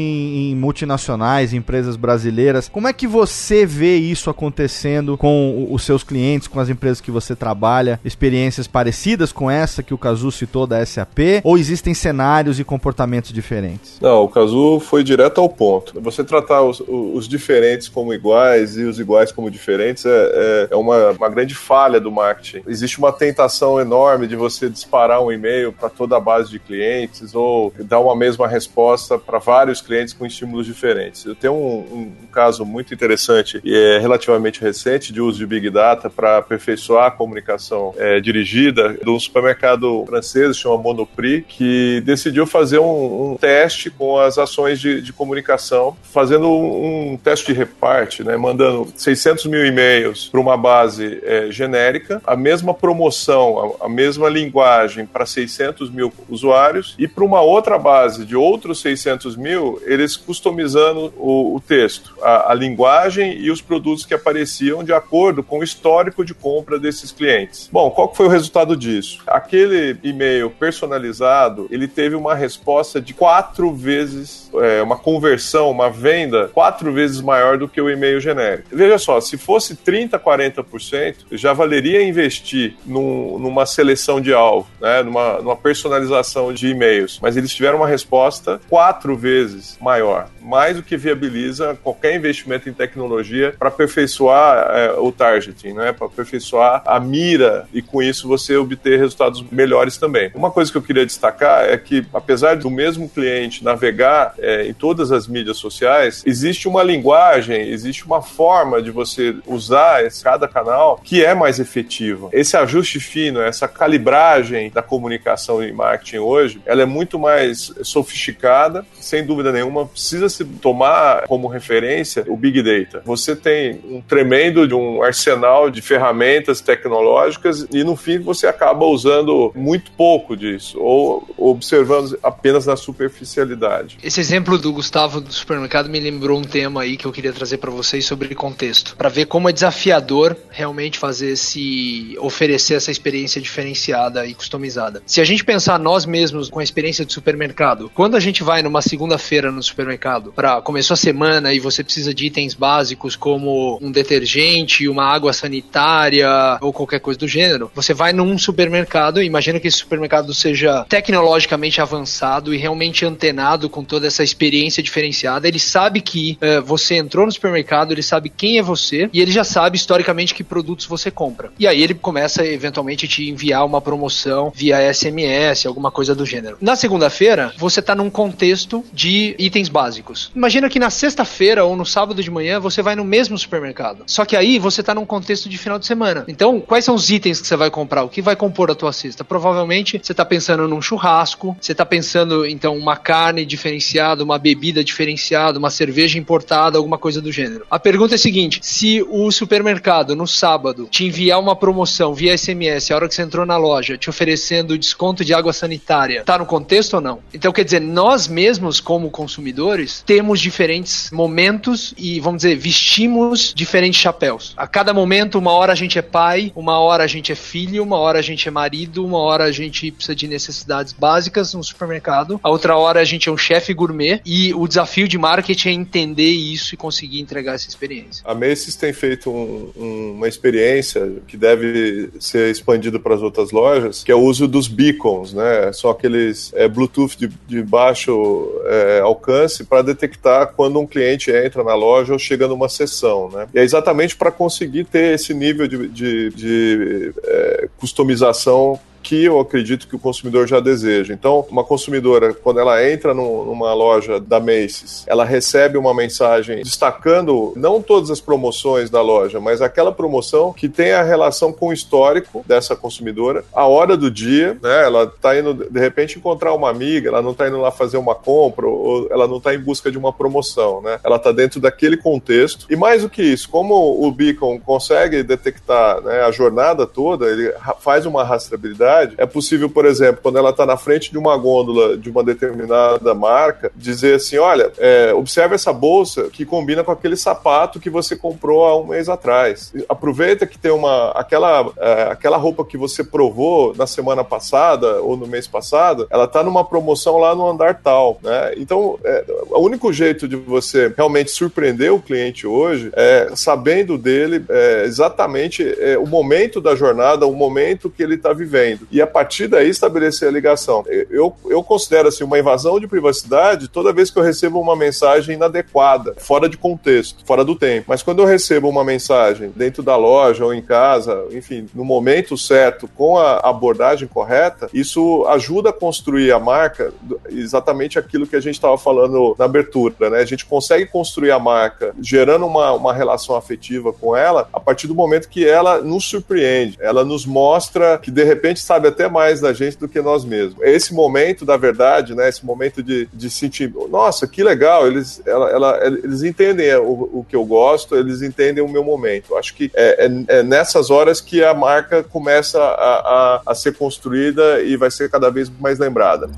em multinacionais, empresas brasileiras. Como é que você vê isso acontecendo com os seus clientes, com as empresas que você trabalha? Experiências parecidas com essa que o Cazu citou da SAP? Ou existem cenários e comportamentos diferentes? Não, o Cazu foi direto ao ponto. Você tratar os, os diferentes como iguais e os iguais como diferentes é, é, é uma, uma grande falha do marketing. Existe uma tentação enorme de você disparar um e-mail para toda a base de clientes ou dar uma mesma resposta para vários clientes com estímulos diferentes. Eu tenho um, um, um, caso muito interessante e é relativamente recente de uso de Big Data para aperfeiçoar a comunicação é, dirigida de um supermercado francês, chama Monoprix, que decidiu fazer um, um teste com as ações de, de comunicação, fazendo um, teste de reparte, né, mandando 600 mil e-mails para uma base é, genérica, a mesma promoção, a, a mesma linguagem para 600 mil usuários e para uma outra base de outros 600 mil, eles customizando o, o texto, a, a, linguagem e os produtos que apareciam de acordo com o histórico de compra desses clientes. Bom, qual foi o resultado disso? Aquele e-mail personalizado, ele teve uma resposta de quatro vezes, é, uma conversão, uma venda quatro vezes maior do que o e-mail genérico. Veja só, se fosse 30, 40%, já valeria investir num, numa seleção de alvo, né, numa, numa personalização de e-mails, mas eles tiveram uma resposta quatro vezes maior, mais do que viabiliza qualquer investimento em tecnologia para aperfeiçoar é, o targeting, né, para aperfeiçoar a mira e com isso você obter resultados melhores também. Uma coisa que eu queria destacar é que, apesar do mesmo cliente navegar é, em todas as mídias sociais, existe uma linguagem, existe uma forma de você usar esse, cada canal que é mais efetiva. Esse ajuste fino, essa calibragem da comunicação e marketing hoje, ela é muito mais sofisticada, sem dúvida nenhuma, precisa se tomar como referência o Big Data. Você tem um tremendo de um arsenal de ferramentas tecnológicas e no fim você acaba usando muito pouco disso ou observando apenas na superficialidade. Esse exemplo do Gustavo do supermercado me lembrou um tema aí que eu queria trazer para vocês sobre contexto, para ver como é desafiador realmente fazer esse oferecer essa experiência diferenciada e customizada. Se a gente pensar nós mesmos com a experiência de supermercado, quando a gente vai numa segunda-feira no supermercado para começou a semana e você precisa de itens básicos como um detergente, uma água sanitária ou qualquer coisa do gênero, você vai num supermercado, imagina que esse supermercado seja tecnologicamente avançado e realmente antenado com toda essa experiência diferenciada, ele sabe que uh, você entrou no supermercado, ele sabe quem é você e ele já sabe historicamente que produtos você compra. E aí ele começa eventualmente te enviar uma promoção via SMS, alguma coisa do gênero. Na segunda-feira, você está num contexto de itens básicos. Imagina que na sexta-feira ou no sábado de manhã você vai no mesmo supermercado. Só que aí você está num contexto de final de semana. Então, quais são os itens que você vai comprar? O que vai compor a tua cesta? Provavelmente você está pensando num churrasco, você está pensando então uma carne diferenciada, uma bebida diferenciada, uma cerveja importada, alguma coisa do gênero. A pergunta é a seguinte: se o supermercado no sábado te enviar uma promoção via SMS, a hora que você entrou na loja, te oferecendo desconto de água sanitária, tá no contexto ou não? Então, quer dizer, nós mesmos, como consumidores, temos diferentes momentos e, vamos dizer, vestimos diferentes chapéus. A cada momento, uma hora a gente é pai, uma hora a gente é filho, uma hora a gente é marido, uma hora a gente precisa de necessidades básicas no supermercado, a outra hora a gente é um chefe gourmet e o desafio de marketing é entender isso e conseguir entregar essa experiência. A Macy's tem feito um, um, uma experiência que deve ser expandida para as outras lojas, que é o uso dos beacons, né? São aqueles é, Bluetooth de, de baixo é, alcance para detectar quando um cliente entra na loja ou chega numa sessão, né? E é exatamente para conseguir ter esse nível de, de, de é, customização que eu acredito que o consumidor já deseja. Então, uma consumidora, quando ela entra no, numa loja da Macy's, ela recebe uma mensagem destacando não todas as promoções da loja, mas aquela promoção que tem a relação com o histórico dessa consumidora, a hora do dia, né? Ela está indo, de repente, encontrar uma amiga, ela não está indo lá fazer uma compra, ou ela não está em busca de uma promoção, né? Ela está dentro daquele contexto. E mais do que isso, como o Beacon consegue detectar né, a jornada toda, ele faz uma rastreabilidade é possível, por exemplo, quando ela está na frente de uma gôndola de uma determinada marca, dizer assim: olha, é, observe essa bolsa que combina com aquele sapato que você comprou há um mês atrás. Aproveita que tem uma aquela, é, aquela roupa que você provou na semana passada ou no mês passado, ela está numa promoção lá no andar tal, né? Então, é, o único jeito de você realmente surpreender o cliente hoje é sabendo dele é, exatamente é, o momento da jornada, o momento que ele está vivendo e a partir daí estabelecer a ligação. Eu, eu considero assim uma invasão de privacidade toda vez que eu recebo uma mensagem inadequada, fora de contexto, fora do tempo. Mas quando eu recebo uma mensagem dentro da loja ou em casa, enfim, no momento certo, com a abordagem correta, isso ajuda a construir a marca exatamente aquilo que a gente estava falando na abertura, né? A gente consegue construir a marca gerando uma, uma relação afetiva com ela a partir do momento que ela nos surpreende, ela nos mostra que de repente sabe até mais da gente do que nós mesmos. Esse momento da verdade, né? Esse momento de, de sentir, nossa, que legal, eles, ela, ela, eles entendem o, o, que eu gosto, eles entendem o meu momento. Acho que é, é, é nessas horas que a marca começa a, a, a ser construída e vai ser cada vez mais lembrada.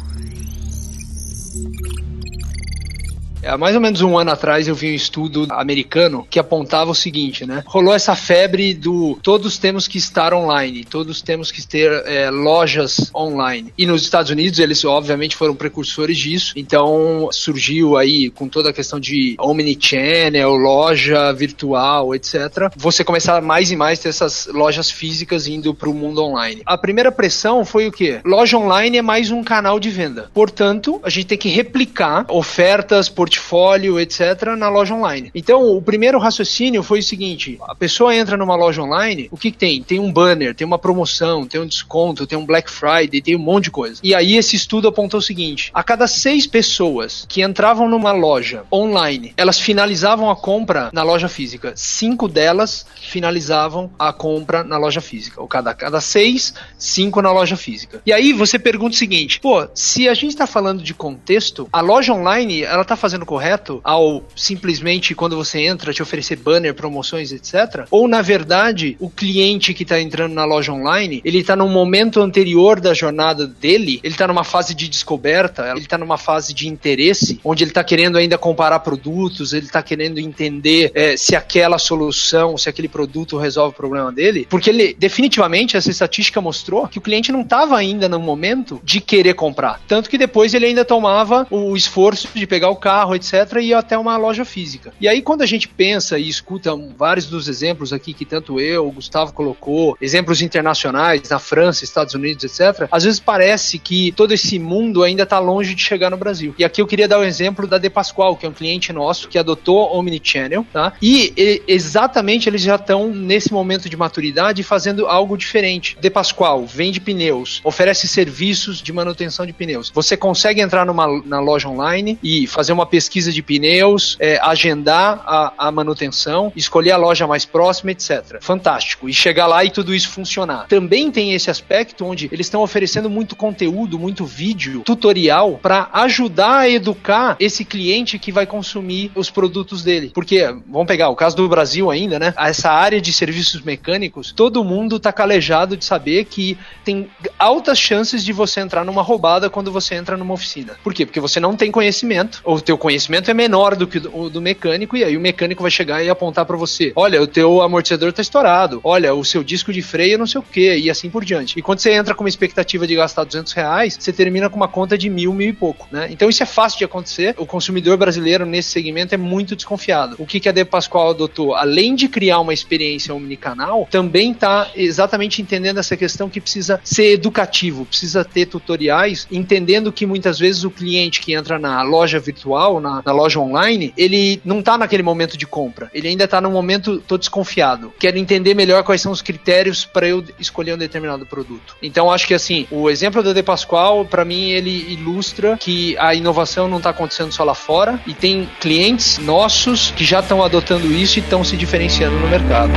Há mais ou menos um ano atrás eu vi um estudo americano que apontava o seguinte, né? Rolou essa febre do todos temos que estar online, todos temos que ter é, lojas online. E nos Estados Unidos eles obviamente foram precursores disso, então surgiu aí com toda a questão de omnichannel, loja virtual, etc. Você começar mais e mais ter essas lojas físicas indo para o mundo online. A primeira pressão foi o quê? Loja online é mais um canal de venda. Portanto, a gente tem que replicar ofertas por portfólio, etc., na loja online. Então, o primeiro raciocínio foi o seguinte: a pessoa entra numa loja online, o que, que tem? Tem um banner, tem uma promoção, tem um desconto, tem um Black Friday, tem um monte de coisa. E aí esse estudo apontou o seguinte: a cada seis pessoas que entravam numa loja online, elas finalizavam a compra na loja física. Cinco delas finalizavam a compra na loja física. Ou cada, cada seis, cinco na loja física. E aí você pergunta o seguinte: pô, se a gente está falando de contexto, a loja online ela está fazendo correto ao simplesmente quando você entra te oferecer banner, promoções, etc? Ou na verdade, o cliente que está entrando na loja online, ele está num momento anterior da jornada dele, ele está numa fase de descoberta, ele está numa fase de interesse, onde ele está querendo ainda comparar produtos, ele está querendo entender é, se aquela solução, se aquele produto resolve o problema dele, porque ele definitivamente essa estatística mostrou que o cliente não estava ainda no momento de querer comprar, tanto que depois ele ainda tomava o esforço de pegar o carro carro, etc., e até uma loja física. E aí, quando a gente pensa e escuta vários dos exemplos aqui que tanto eu, o Gustavo colocou, exemplos internacionais na França, Estados Unidos, etc., às vezes parece que todo esse mundo ainda está longe de chegar no Brasil. E aqui eu queria dar o um exemplo da De Pascoal, que é um cliente nosso que adotou Omnichannel, tá? E, e exatamente eles já estão nesse momento de maturidade fazendo algo diferente. De Pascoal vende pneus, oferece serviços de manutenção de pneus. Você consegue entrar numa na loja online e fazer uma pesquisa de pneus, é, agendar a, a manutenção, escolher a loja mais próxima, etc. Fantástico. E chegar lá e tudo isso funcionar. Também tem esse aspecto onde eles estão oferecendo muito conteúdo, muito vídeo, tutorial para ajudar a educar esse cliente que vai consumir os produtos dele. Porque, vamos pegar o caso do Brasil ainda, né? Essa área de serviços mecânicos, todo mundo tá calejado de saber que tem altas chances de você entrar numa roubada quando você entra numa oficina. Por quê? Porque você não tem conhecimento, ou teu conhecimento é menor do que o do mecânico, e aí o mecânico vai chegar e apontar para você: olha, o teu amortecedor tá estourado, olha, o seu disco de freio não sei o que, e assim por diante. E quando você entra com uma expectativa de gastar 200 reais, você termina com uma conta de mil, mil e pouco, né? Então isso é fácil de acontecer. O consumidor brasileiro nesse segmento é muito desconfiado. O que, que a De Pascoal adotou? Além de criar uma experiência omnicanal, também está exatamente entendendo essa questão que precisa ser educativo, precisa ter tutoriais, entendendo que muitas vezes o cliente que entra na loja virtual, na, na loja online, ele não está naquele momento de compra. Ele ainda está no momento, tô desconfiado. Quero entender melhor quais são os critérios para eu escolher um determinado produto. Então acho que assim, o exemplo da De Pascoal, para mim, ele ilustra que a inovação não está acontecendo só lá fora e tem clientes nossos que já estão adotando isso e estão se diferenciando no mercado.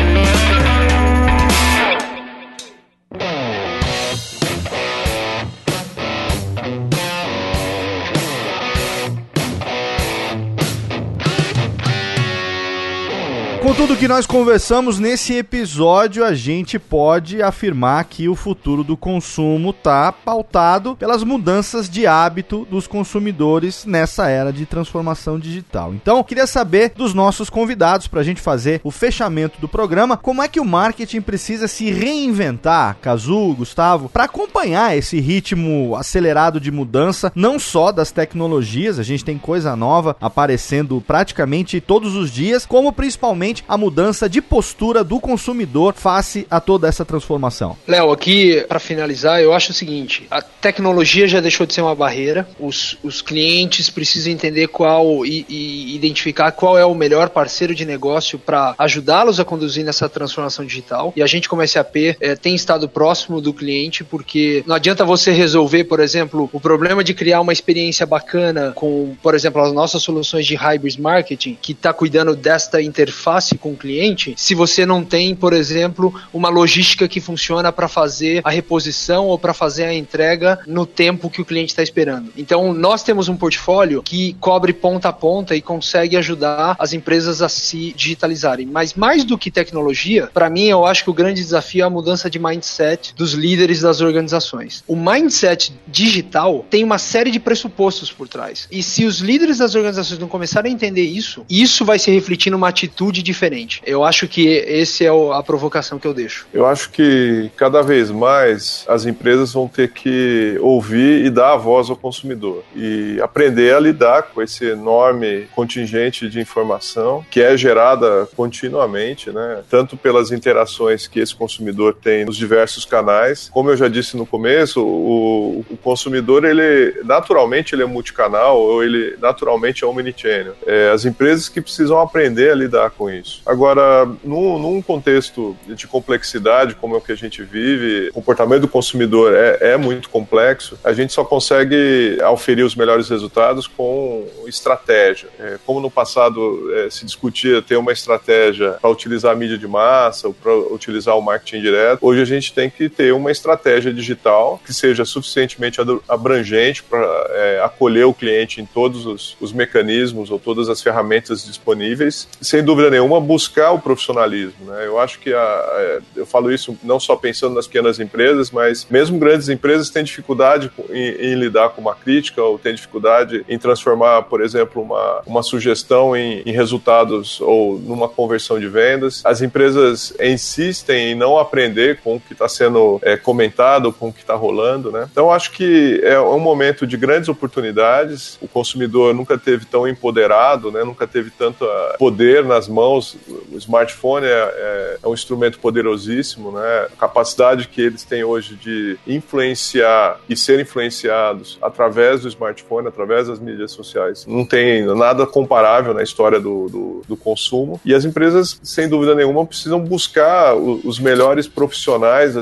Com tudo que nós conversamos nesse episódio, a gente pode afirmar que o futuro do consumo está pautado pelas mudanças de hábito dos consumidores nessa era de transformação digital. Então, queria saber dos nossos convidados para a gente fazer o fechamento do programa, como é que o marketing precisa se reinventar, Cazu, Gustavo, para acompanhar esse ritmo acelerado de mudança, não só das tecnologias, a gente tem coisa nova aparecendo praticamente todos os dias, como principalmente a mudança de postura do consumidor face a toda essa transformação? Léo, aqui para finalizar, eu acho o seguinte: a tecnologia já deixou de ser uma barreira, os, os clientes precisam entender qual e, e identificar qual é o melhor parceiro de negócio para ajudá-los a conduzir nessa transformação digital. E a gente, como SAP, é, tem estado próximo do cliente, porque não adianta você resolver, por exemplo, o problema de criar uma experiência bacana com, por exemplo, as nossas soluções de hybrid marketing, que está cuidando desta interface com o cliente se você não tem, por exemplo, uma logística que funciona para fazer a reposição ou para fazer a entrega no tempo que o cliente está esperando. Então, nós temos um portfólio que cobre ponta a ponta e consegue ajudar as empresas a se digitalizarem. Mas mais do que tecnologia, para mim, eu acho que o grande desafio é a mudança de mindset dos líderes das organizações. O mindset digital tem uma série de pressupostos por trás. E se os líderes das organizações não começarem a entender isso, isso vai se refletir numa atitude de diferente. Eu acho que esse é a provocação que eu deixo. Eu acho que cada vez mais as empresas vão ter que ouvir e dar a voz ao consumidor e aprender a lidar com esse enorme contingente de informação que é gerada continuamente, né? Tanto pelas interações que esse consumidor tem nos diversos canais, como eu já disse no começo, o, o consumidor ele naturalmente ele é multicanal ou ele naturalmente é omnichannel. É, as empresas que precisam aprender a lidar com isso isso. Agora, num, contexto de complexidade como é o que a gente vive, o comportamento do consumidor é, é muito complexo, a gente só consegue auferir os melhores resultados com estratégia. É, como no passado é, se discutia ter uma estratégia para utilizar a mídia de massa ou para utilizar o marketing direto, hoje a gente tem que ter uma estratégia digital que seja suficientemente abrangente para é, acolher o cliente em todos os, os mecanismos ou todas as ferramentas disponíveis, sem dúvida nenhuma uma buscar o profissionalismo. Né? Eu acho que a, eu falo isso não só pensando nas pequenas empresas, mas mesmo grandes empresas têm dificuldade em, em lidar com uma crítica ou têm dificuldade em transformar, por exemplo, uma, uma sugestão em, em resultados ou numa conversão de vendas. As empresas insistem em não aprender com o que está sendo é, comentado, com o que está rolando. Né? Então, acho que é um momento de grandes oportunidades. O consumidor nunca teve tão empoderado, né? nunca teve tanto poder nas mãos. O smartphone é, é, é um instrumento poderosíssimo, né? a capacidade que eles têm hoje de influenciar e ser influenciados através do smartphone, através das mídias sociais, não tem nada comparável na história do, do, do consumo. E as empresas, sem dúvida nenhuma, precisam buscar os melhores profissionais,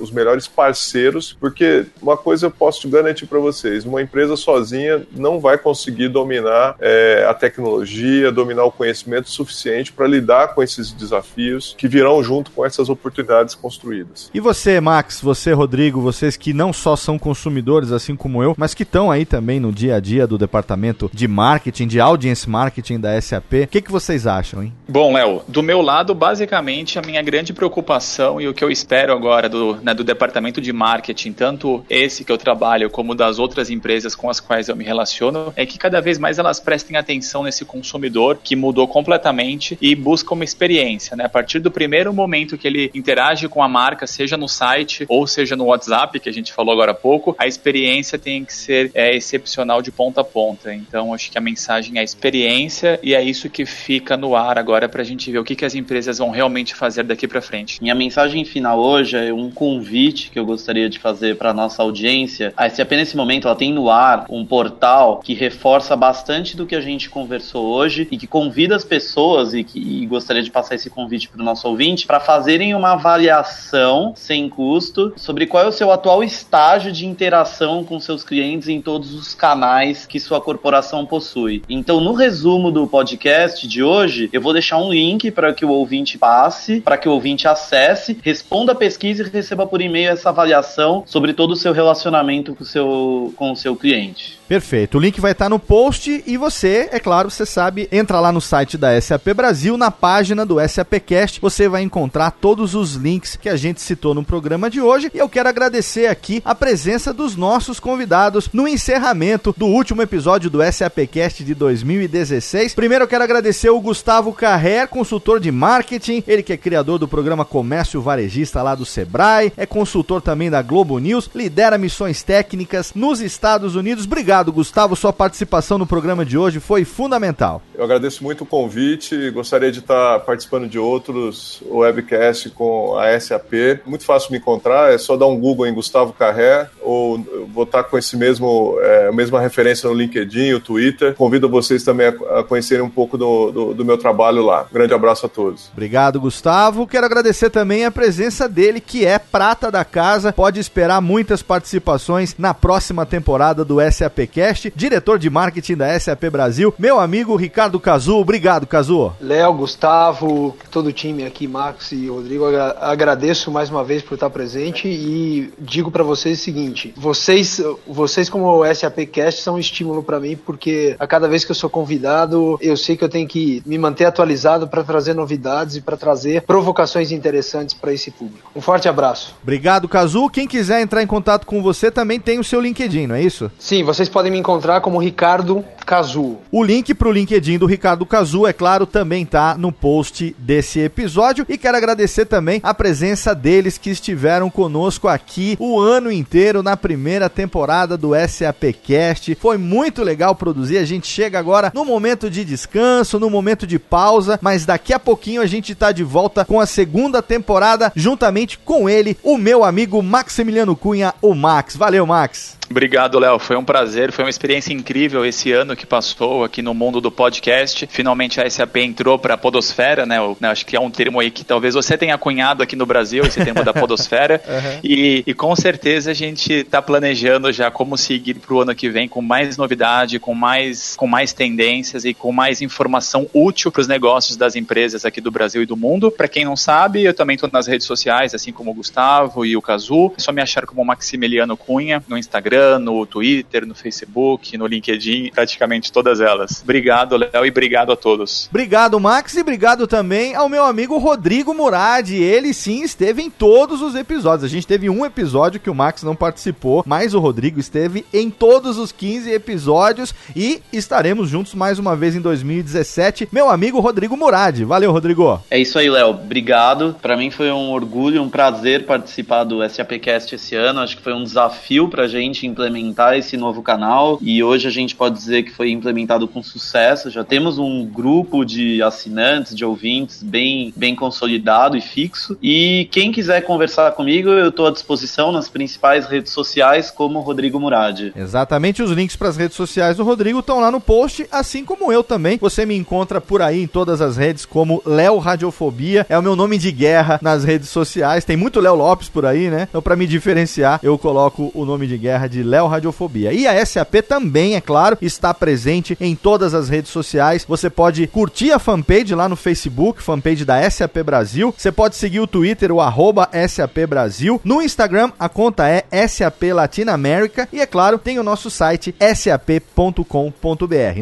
os melhores parceiros, porque uma coisa eu posso garantir para vocês: uma empresa sozinha não vai conseguir dominar é, a tecnologia, dominar o conhecimento suficiente para lidar com esses desafios que virão junto com essas oportunidades construídas. E você, Max, você, Rodrigo, vocês que não só são consumidores, assim como eu, mas que estão aí também no dia a dia do departamento de marketing, de audience marketing da SAP, o que, que vocês acham, hein? Bom, Léo, do meu lado, basicamente, a minha grande preocupação e o que eu espero agora do, né, do departamento de marketing, tanto esse que eu trabalho como das outras empresas com as quais eu me relaciono, é que cada vez mais elas prestem atenção nesse consumidor que mudou completamente e busca uma experiência, né? A partir do primeiro momento que ele interage com a marca, seja no site ou seja no WhatsApp, que a gente falou agora há pouco, a experiência tem que ser é, excepcional de ponta a ponta. Então, acho que a mensagem é experiência e é isso que fica no ar agora para a gente ver o que, que as empresas vão realmente fazer daqui para frente. Minha mensagem final hoje é um convite que eu gostaria de fazer para nossa audiência. A SAP nesse momento ela tem no ar um portal que reforça bastante do que a gente conversou hoje e que convida as pessoas e que e gostaria de passar esse convite para o nosso ouvinte para fazerem uma avaliação sem custo sobre qual é o seu atual estágio de interação com seus clientes em todos os canais que sua corporação possui. Então, no resumo do podcast de hoje, eu vou deixar um link para que o ouvinte passe, para que o ouvinte acesse, responda a pesquisa e receba por e-mail essa avaliação sobre todo o seu relacionamento com o seu, com o seu cliente. Perfeito. O link vai estar no post e você, é claro, você sabe, entra lá no site da SAP Brasil, na página do SAPcast, você vai encontrar todos os links que a gente citou no programa de hoje. E eu quero agradecer aqui a presença dos nossos convidados no encerramento do último episódio do SAPcast de 2016. Primeiro eu quero agradecer o Gustavo Carrer, consultor de marketing, ele que é criador do programa Comércio Varejista lá do Sebrae, é consultor também da Globo News, lidera missões técnicas nos Estados Unidos. Obrigado, Gustavo. Sua participação no programa de hoje foi fundamental. Eu agradeço muito o convite. Gostaria de estar participando de outros webcasts com a SAP. Muito fácil me encontrar, é só dar um Google em Gustavo Carré ou vou estar com esse mesmo é, a mesma referência no LinkedIn, o Twitter. Convido vocês também a, conhecerem um pouco do, do, do, meu trabalho lá. Um grande abraço a todos. Obrigado, Gustavo. Quero agradecer também a presença dele, que é prata da casa. Pode esperar muitas participações na próxima temporada do SAP SAPcast, diretor de marketing da SAP Brasil, meu amigo Ricardo Cazu. Obrigado, Cazu. Léo, Gustavo, todo o time aqui, Max e Rodrigo, agradeço mais uma vez por estar presente e digo para vocês o seguinte: vocês, vocês como o SAPcast são um estímulo para mim porque a cada vez que eu sou convidado, eu sei que eu tenho que me manter atualizado para trazer novidades e para trazer provocações interessantes para esse público. Um forte abraço. Obrigado, Cazu. Quem quiser entrar em contato com você também tem o seu LinkedIn, não é isso? Sim, vocês podem me encontrar como Ricardo Cazu. O link para o LinkedIn do Ricardo Cazu, é claro, também tá no post desse episódio. E quero agradecer também a presença deles que estiveram conosco aqui o ano inteiro na primeira temporada do SAPcast. Foi muito legal produzir. A gente chega agora no momento de descanso, no momento de pausa, mas daqui a pouquinho a gente tá de volta com a segunda temporada, juntamente com ele, o meu amigo Maximiliano Cunha, o Max. Valeu, Max. Obrigado, Léo. Foi um prazer, foi uma experiência incrível esse ano que passou aqui no mundo do podcast. Finalmente a SAP entrou para a podosfera, né? Eu, né? Acho que é um termo aí que talvez você tenha cunhado aqui no Brasil, esse termo da [laughs] podosfera. Uhum. E, e, com certeza a gente está planejando já como seguir para o ano que vem com mais novidade, com mais, com mais tendências e com mais informação útil para os negócios das empresas aqui do Brasil e do mundo. Para quem não sabe, eu também estou nas redes sociais, assim como o Gustavo e o Cazu. É só me achar como Maximiliano Cunha no Instagram Instagram, no Twitter, no Facebook, no LinkedIn, praticamente todas elas. Obrigado, Léo, e obrigado a todos. Obrigado, Max, e obrigado também ao meu amigo Rodrigo Murad. Ele sim esteve em todos os episódios. A gente teve um episódio que o Max não participou, mas o Rodrigo esteve em todos os 15 episódios e estaremos juntos mais uma vez em 2017. Meu amigo Rodrigo Murad. Valeu, Rodrigo. É isso aí, Léo. Obrigado. Para mim foi um orgulho, um prazer participar do SAPcast esse ano. Acho que foi um desafio para a gente implementar esse novo canal e hoje a gente pode dizer que foi implementado com sucesso. Já temos um grupo de assinantes, de ouvintes bem, bem consolidado e fixo. E quem quiser conversar comigo, eu estou à disposição nas principais redes sociais como Rodrigo Murad. Exatamente, os links para as redes sociais do Rodrigo estão lá no post, assim como eu também. Você me encontra por aí em todas as redes como Léo Radiofobia. É o meu nome de guerra nas redes sociais. Tem muito Léo Lopes por aí, né? Então, para me diferenciar, eu coloco o nome de guerra de Léo Radiofobia. E a SAP também, é claro, está presente em todas as redes sociais. Você pode curtir a fanpage lá no Facebook, fanpage da SAP Brasil. Você pode seguir o Twitter, o arroba SAP Brasil. No Instagram, a conta é SAP Latinoamérica. E é claro, tem o nosso site sap.com.br.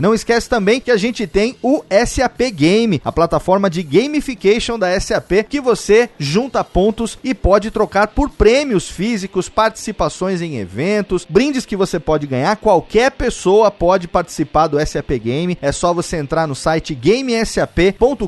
Não esquece também que a gente tem o SAP Game, a plataforma de gamification da SAP, que você junta pontos e pode trocar por prêmios físicos, participações em eventos, brindes que você pode ganhar. Qualquer pessoa pode participar do SAP Game. É só você entrar no site gamesap.com.br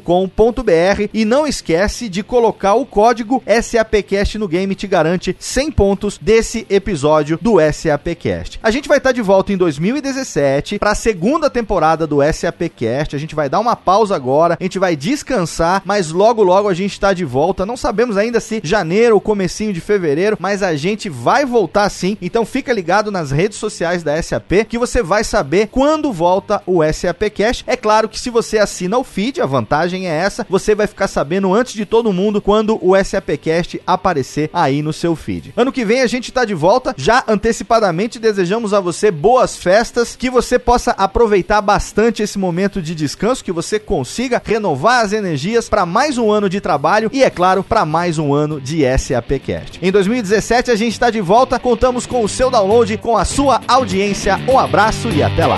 e não esquece de colocar o código SAPcast no game te garante 100 pontos desse episódio do SAPcast. A gente vai estar de volta em 2017 para a segunda temporada do SAPcast. A gente vai dar uma pausa agora, a gente vai descansar, mas logo logo a gente está de volta. Não sabemos ainda se janeiro ou comecinho de fevereiro, mas a gente vai voltar sim. Então fica ligado nas redes sociais da SAP que você vai saber quando volta o SAPcast. É claro que se você assina o feed, a vantagem é essa, você vai ficar sabendo antes de todo mundo quando o SAPcast aparecer aí no seu feed. Ano que vem a gente está de volta, já antecipadamente desejamos a você boas festas, que você possa aproveitar bastante esse momento de descanso, que você consiga renovar as energias para mais um ano de trabalho e é claro, para mais um ano de SAPcast. Em 2017 a gente está de volta, contamos com o seu download, com a sua audiência. Um abraço e até lá.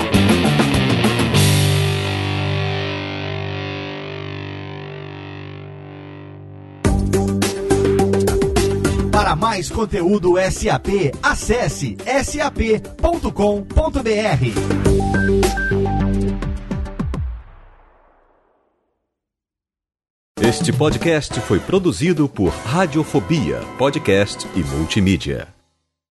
Para mais conteúdo SAP, acesse sap.com.br. Este podcast foi produzido por Radiofobia, podcast e multimídia.